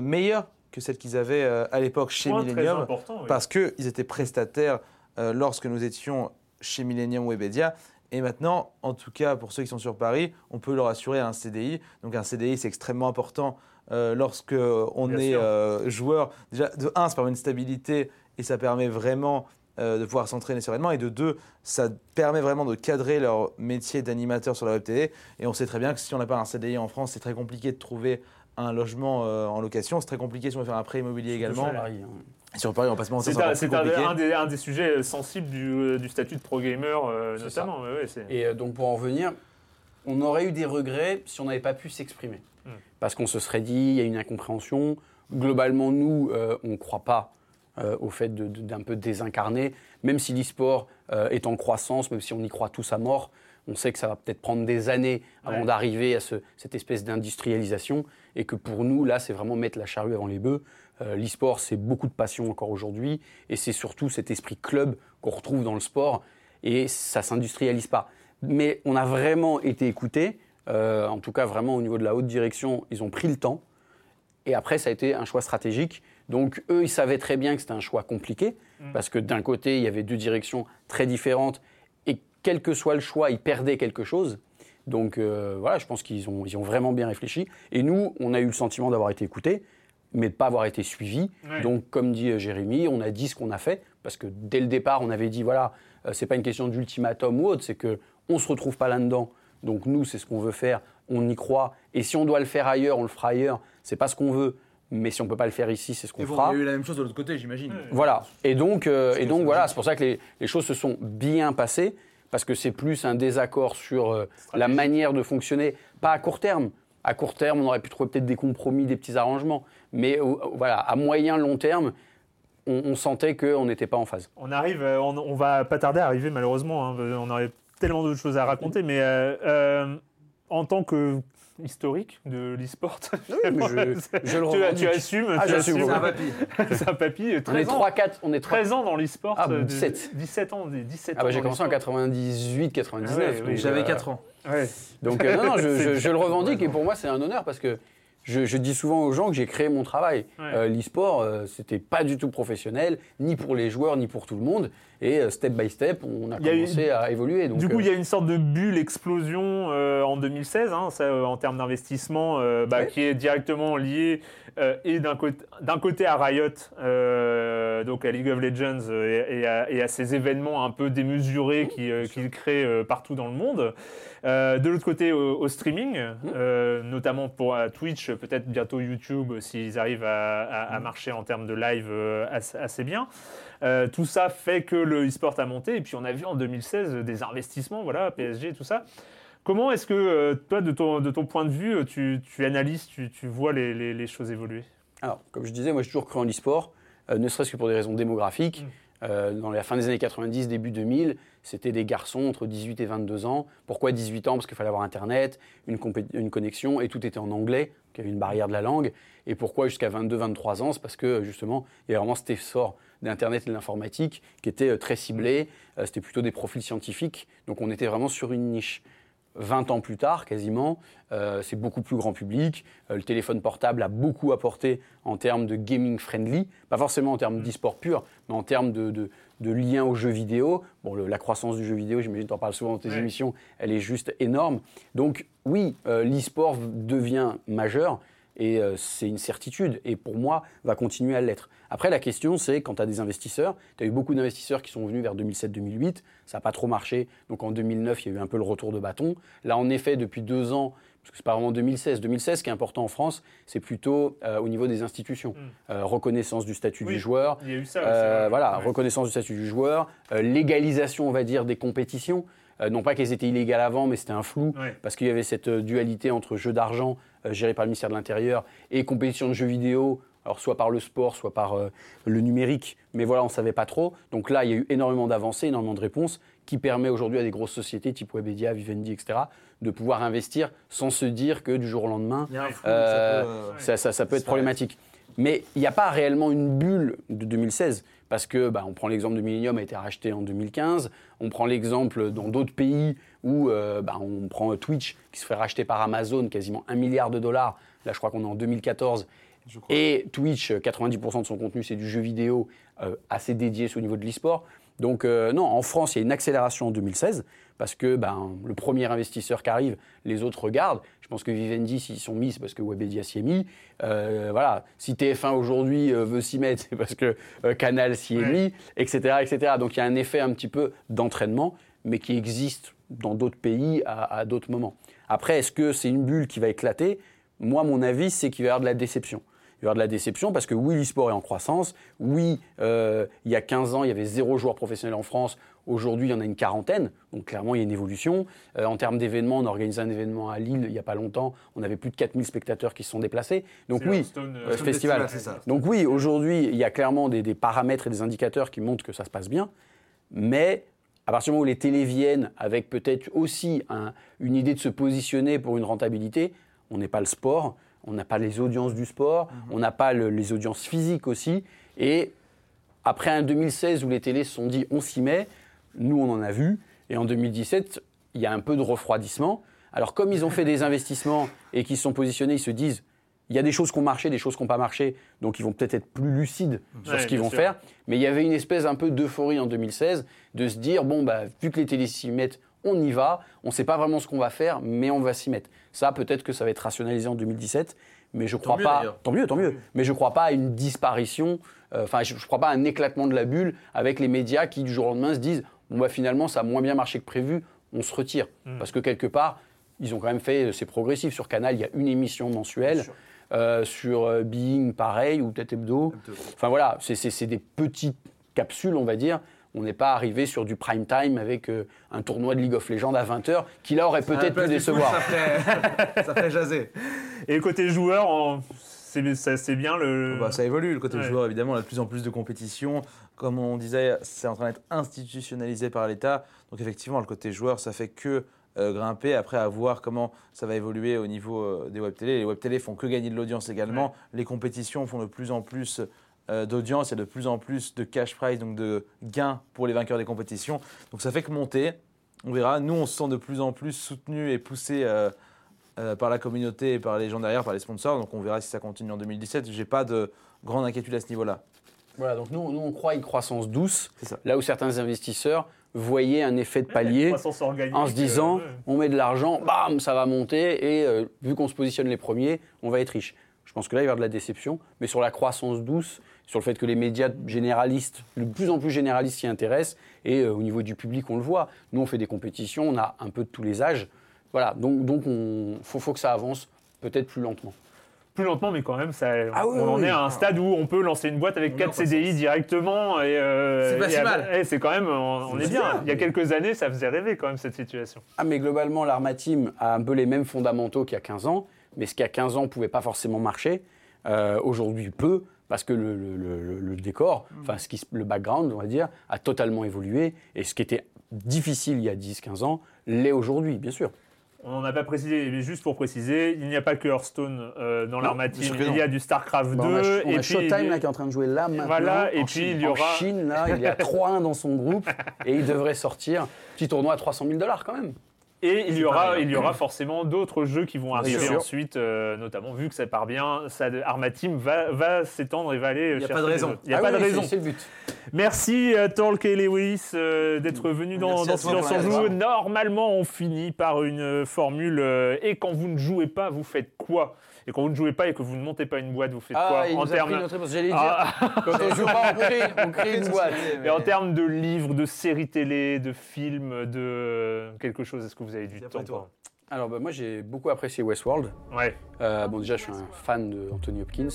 meilleure que celle qu'ils avaient à l'époque chez Point très Millennium important, oui. parce qu'ils étaient prestataires euh, lorsque nous étions chez Millennium Webedia. Et maintenant, en tout cas pour ceux qui sont sur Paris, on peut leur assurer un CDI. Donc un CDI, c'est extrêmement important euh, lorsque on Bien est euh, joueur. Déjà, de un, ça permet une stabilité et ça permet vraiment euh, de pouvoir s'entraîner sereinement. Et de deux, ça permet vraiment de cadrer leur métier d'animateur sur la web télé. Et on sait très bien que si on n'a pas un CDI en France, c'est très compliqué de trouver un logement en location. C'est très compliqué si on veut faire un prêt immobilier également. Sur Paris, hein. Sur Paris, on passe pas en C'est un, c'est un, un des, un des sujets sensibles du, euh, du statut de pro gamer, euh, notamment. ouais, Et euh, donc pour en revenir, on aurait eu des regrets si on n'avait pas pu s'exprimer. Hmm. Parce qu'on se serait dit, il y a une incompréhension. Globalement, nous, euh, on ne croit pas euh, au fait d'un peu désincarner. Même si l'e-sport euh, est en croissance, même si on y croit tous à mort, on sait que ça va peut-être prendre des années avant Ouais. d'arriver à ce- cette espèce d'industrialisation. Et que pour nous, là, c'est vraiment mettre la charrue avant les bœufs. Euh, L'e-sport, c'est beaucoup de passion encore aujourd'hui. Et c'est surtout cet esprit club qu'on retrouve dans le sport. Et ça s'industrialise pas. Mais on a vraiment été écoutés. Euh, en tout cas, vraiment au niveau de la haute direction, ils ont pris le temps. Et après, ça a été un choix stratégique. Donc, eux, ils savaient très bien que c'était un choix compliqué, parce que d'un côté, il y avait deux directions très différentes, et quel que soit le choix, ils perdaient quelque chose. Donc, euh, voilà, je pense qu'ils ont, ils ont vraiment bien réfléchi. Et nous, on a eu le sentiment d'avoir été écoutés, mais de ne pas avoir été suivis. Ouais. Donc, comme dit euh, Jérémy, on a dit ce qu'on a fait, parce que dès le départ, on avait dit, voilà, euh, c'est pas une question d'ultimatum ou autre, c'est que on se retrouve pas là-dedans. Donc nous, c'est ce qu'on veut faire, on y croit. Et si on doit le faire ailleurs, on le fera ailleurs. C'est pas ce qu'on veut, mais si on peut pas le faire ici, c'est ce qu'on fera. il y a eu la même chose de l'autre côté, j'imagine. Voilà. Et donc, euh, et donc voilà, c'est pour ça que les, les choses se sont bien passées, parce que c'est plus un désaccord sur euh, la manière de fonctionner, pas à court terme. À court terme, on aurait pu trouver peut-être des compromis, des petits arrangements, mais euh, voilà, à moyen, long terme, on, on sentait qu'on n'était pas en phase. On arrive, euh, on, on va pas tarder à arriver malheureusement. hein, on aurait tellement d'autres choses à raconter, mais euh, euh, en tant que historique de l'e-sport, je- je le tu, revendique. tu assumes. Ah, tu j'assume, assumes. ouais. C'est un papy. On est 13 ans, 3, 4, on est 3. 13 ans dans l'e-sport. Ah, euh, de- 17. 17 ans, des 17 Ah bah ans j'ai commencé en l'e-sport. 98, 99. Ah ouais, oui, donc, J'avais euh, 4 ans. Ouais. Donc euh, non, non, je, C'est je- je le revendique et pour moi c'est un honneur parce que je, je dis souvent aux gens que j'ai créé mon travail. Ouais. Euh, L'e-sport, euh, c'était pas du tout professionnel, ni pour les joueurs, ni pour tout le monde. Et euh, step by step, on a eu- commencé à évoluer. Donc, du coup, euh, il y a une sorte de bulle explosion euh, en 2016, hein, ça, en termes d'investissement, bah, Ouais. qui est directement lié et d'un côté, à Riot, donc à League of Legends et, et à, et à ces événements un peu démesurés qui, euh, qu'il crée euh, partout dans le monde. Euh, de l'autre côté, au, au streaming, euh, notamment pour euh, Twitch, peut-être bientôt YouTube, s'ils arrivent à, à- à marcher en termes de live assez, assez bien. Euh, tout ça fait que le e-sport a monté. Et puis on a vu en 2016 des investissements, voilà, PSG, tout ça. Comment est-ce que, euh, toi, de ton, de ton point de vue, tu, tu analyses, tu, tu vois les, les- les choses évoluer? Alors, comme je disais, moi j'ai toujours cru en l'e-sport, euh, ne serait-ce que pour des raisons démographiques. Mm. Euh, dans la fin des années 90, début 2000, c'était des garçons entre 18 et 22 ans. Pourquoi 18 ans? Parce qu'il fallait avoir Internet, une, une connexion, et tout était en anglais, qu'il y avait une barrière de la langue. Et pourquoi jusqu'à 22-23 ans? C'est parce que justement, il y avait vraiment cet d'Internet et de l'informatique qui était euh, très ciblé. Euh, c'était plutôt des profils scientifiques. Donc on était vraiment sur une niche. 20 ans plus tard, quasiment, euh, c'est beaucoup plus grand public. Euh, le téléphone portable a beaucoup apporté en termes de gaming friendly, pas forcément en termes d'e-sport pur, mais en termes de, de, de lien aux jeux vidéo. Bon, le- la croissance du jeu vidéo, j'imagine tu en parles souvent dans tes Ouais. émissions, elle est juste énorme. Donc oui, euh, l'e-sport devient majeur et euh, c'est une certitude et pour moi va continuer à l'être. Après la question c'est quand tu as des investisseurs, tu as eu beaucoup d'investisseurs qui sont venus vers 2007-2008, ça n'a pas trop marché, donc en 2009 il y a eu un peu le retour de bâton. Là en effet depuis deux ans, parce que c'est pas vraiment 2016, 2016 ce qui est important en France c'est plutôt euh, au niveau des institutions, Euh, reconnaissance du statut. Oui, du joueur, Il y a eu ça aussi. euh, voilà, Ouais. reconnaissance du statut du joueur, légalisation, on va dire, des compétitions. Non pas qu'elles étaient illégales avant, mais c'était un flou, Ouais. parce qu'il y avait cette dualité entre jeux d'argent géré par le ministère de l'Intérieur et compétition de jeux vidéo, alors soit par le sport, soit par euh, le numérique. Mais voilà, on ne savait pas trop. Donc là, il y a eu énormément d'avancées, énormément de réponses, qui permet aujourd'hui à des grosses sociétés type Webedia, Vivendi, etc., de pouvoir investir sans se dire que du jour au lendemain, Euh, ça peut, euh, ça, ça- ça peut être problématique. Mais il n'y a pas réellement une bulle de 2016. Parce que, bah, on prend l'exemple de Millennium a été racheté en 2015. On prend l'exemple dans d'autres pays où euh, bah, on prend Twitch qui se fait racheter par Amazon quasiment un milliard de dollars. Là, je crois qu'on est en 2014. Je crois. Et Twitch, 90% de son contenu, c'est du jeu vidéo euh, assez dédié au niveau de l'e-sport. Donc, euh, non, en France, il y a une accélération en 2016 parce que ben, le premier investisseur qui arrive, les autres regardent. Je pense que Vivendi, s'ils sont mis, c'est parce que Webedia s'y est mis. Euh, voilà. Si TF1 aujourd'hui euh, veut s'y mettre, c'est parce que euh, Canal s'y est mis, etc., etc. Donc, il y a un effet un petit peu d'entraînement, mais qui existe dans d'autres pays à, à d'autres moments. Après, est-ce que c'est une bulle qui va éclater? Moi, mon avis, c'est qu'il va y avoir de la déception. Il va y avoir de la déception parce que oui, l'e-sport est en croissance. Oui, euh, il y a 15 ans, il y avait zéro joueur professionnel en France. Aujourd'hui, il y en a une quarantaine. Donc clairement, il y a une évolution. Euh, en termes d'événements, on a organisé un événement à Lille il n'y a pas longtemps. On avait plus de 4000 spectateurs qui se sont déplacés. Donc oui, euh, festival. Donc oui, aujourd'hui, il y a clairement des, des paramètres et des indicateurs qui montrent que ça se passe bien. Mais à partir du moment où les télés viennent avec peut-être aussi un- une idée de se positionner pour une rentabilité, on n'est pas le sport, on n'a pas les audiences du sport, on n'a pas le- les audiences physiques aussi. Et après un 2016 où les télés se sont dit on s'y met, nous on en a vu. Et en 2017, il y a un peu de refroidissement. Alors comme ils ont fait des investissements et qu'ils se sont positionnés, ils se disent il y a des choses qui ont marché, des choses qui n'ont pas marché, donc ils vont peut-être être plus lucides sur Ouais, ce qu'ils vont sûr. faire. Mais il y avait une espèce un peu d'euphorie en 2016 de se dire bon bah vu que les télés s'y mettent, on y va. On ne sait pas vraiment ce qu'on va faire, mais on va s'y mettre. Ça peut-être que ça va être rationalisé en 2017, mais je crois mieux, pas. Tant mieux, tant mieux. Mais je crois pas à une disparition. euh, Enfin, je, je crois pas à un éclatement de la bulle avec les médias qui du jour au lendemain se disent bon bah finalement ça a moins bien marché que prévu, on se retire Hmm. parce que quelque part ils ont quand même fait c'est progressif sur Canal. Il y a une émission mensuelle. Euh, sur euh, Being, pareil, ou peut-être Hebdo. Enfin voilà, c'est- des petites capsules, on va dire. On n'est pas arrivé sur du prime time avec euh, un tournoi de League of Legends à 20h qui là aurait peut-être pu décevoir. Ça ferait, ça ferait jaser. Et côté joueur, c'est bien le. Bah, ça évolue, le côté Ouais. joueur, évidemment, on a de plus en plus de compétitions. Comme on disait, c'est en train d'être institutionnalisé par l'État. Donc effectivement, le côté joueur, ça fait que euh, grimper. Après, à voir comment ça va évoluer au niveau euh, des web télé. Les web télé font que gagner de l'audience également. Les compétitions font de plus en plus euh, d'audience, a de plus en plus de cash prize, donc de gains pour les vainqueurs des compétitions. Donc ça fait que monter. On verra. Nous, on se sent de plus en plus soutenu et poussé euh, par la communauté et par les gens derrière, par les sponsors. Donc on verra si ça continue en 2017. J'ai pas de grande inquiétude à ce niveau-là. Voilà, donc nous, nous, on croit à une croissance douce, C'est ça. là où certains investisseurs voyaient un effet de palier en se disant euh, ouais. on met de l'argent, bam, ça va monter, et euh, vu qu'on se positionne les premiers, on va être riche. Je pense que là, il va y avoir de la déception, mais sur la croissance douce, sur le fait que les médias généralistes, de plus en plus généralistes s'y intéressent, et euh, au niveau du public, on le voit. Nous, on fait des compétitions, on a un peu de tous les âges. Voilà, donc il donc on, faut, faut que ça avance, peut-être plus lentement. Plus lentement, mais quand même, ça, Ah oui, on en oui. est à un stade où on peut lancer une boîte avec On est en 4 CDI directement. et euh, C'est pas et si mal. eh, c'est quand même, on, on est bien. bien. Il y a quelques années, ça faisait rêver quand même cette situation. Ah, mais globalement, l'Arma Team a un peu les mêmes fondamentaux qu'il y a 15 ans, mais ce qui, il y a 15 ans, ne pouvait pas forcément marcher, euh, aujourd'hui peut, parce que le, le- le- le décor, enfin, ce qui, se- le background, on va dire, a totalement évolué, et ce qui était difficile il y a 10-15 ans, l'est aujourd'hui, bien sûr. On n'en a pas précisé, mais juste pour préciser, il n'y a pas que Hearthstone euh, dans l'Arma bien Team. sûr que non. Il y a du StarCraft 2. Bah, on a, on et a puis, Showtime il y a- là, qui est en train de jouer là maintenant. Voilà, et En puis Chine. il y aura- En Chine, là, il y a 3-1 dans son groupe, et il devrait sortir. Petit tournoi à 300 000 dollars quand même. Et il y, C'est aura, pareil, hein. il y aura forcément d'autres jeux qui vont arriver ensuite, euh, notamment vu que ça part bien, ça, Arma Team va, va s'étendre et va aller Il y a chercher pas de des raison. Il n'y a Ah pas oui, de raison. C'est le but. Merci euh, Tolk et Lewis euh, d'être venus dans, dans Silence joue. l'invitation. Normalement, on finit par une euh, formule euh, et quand vous ne jouez pas, vous faites quoi? Et quand vous ne jouez pas et que vous ne montez pas une boîte, vous faites Ah, quoi il en termes Ah, quand on joue pas, on crée, on crée une boîte. et en termes de livres, de séries télé, de films, de quelque chose, est-ce que vous avez du temps toi. Alors, bah, moi, j'ai beaucoup apprécié Westworld. Ouais. Euh, bon, déjà, je suis un fan de Anthony Hopkins.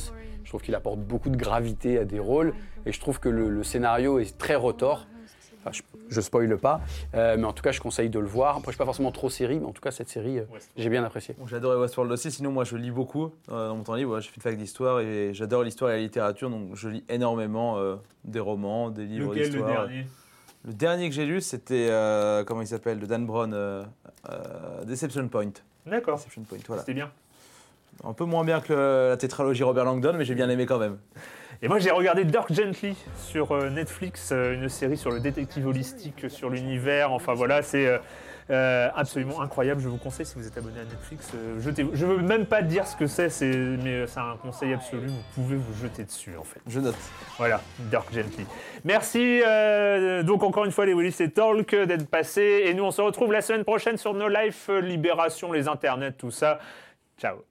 Je trouve qu'il apporte beaucoup de gravité à des rôles. Et je trouve que le, le scénario est très retors. Enfin, je, je spoile pas. Euh, mais en tout cas, je conseille de le voir. Après, je suis pas forcément trop série, mais en tout cas, cette série, euh, j'ai bien apprécié. J'adorais Westworld aussi, sinon moi je lis beaucoup euh, dans mon temps libre. Je fais une fac d'histoire et j'adore l'histoire et la littérature, donc je lis énormément euh, des romans, des livres Lequel le d'histoire. dernier? Le dernier que j'ai lu, c'était, euh, comment il s'appelle, de Dan Brown, euh, euh, Deception Point. D'accord, Deception Point, voilà. c'était bien. Un peu moins bien que le- la tétralogie Robert Langdon, mais j'ai bien aimé quand même. Et moi, j'ai regardé Dirk Gently sur euh, Netflix, euh, une série sur le détective holistique, sur l'univers. Enfin voilà, c'est euh, euh, absolument incroyable. Je vous conseille, si vous êtes abonné à Netflix, euh, jetez Je veux même pas dire ce que c'est, mais euh, c'est un conseil absolu. Vous pouvez vous jeter dessus, en fait. Je note. Voilà, Dirk Gently. Merci euh, donc encore une fois les Willis et Talk d'être passés. Et nous, on se retrouve la semaine prochaine sur No Life, euh, Libération, les internets, tout ça. Ciao.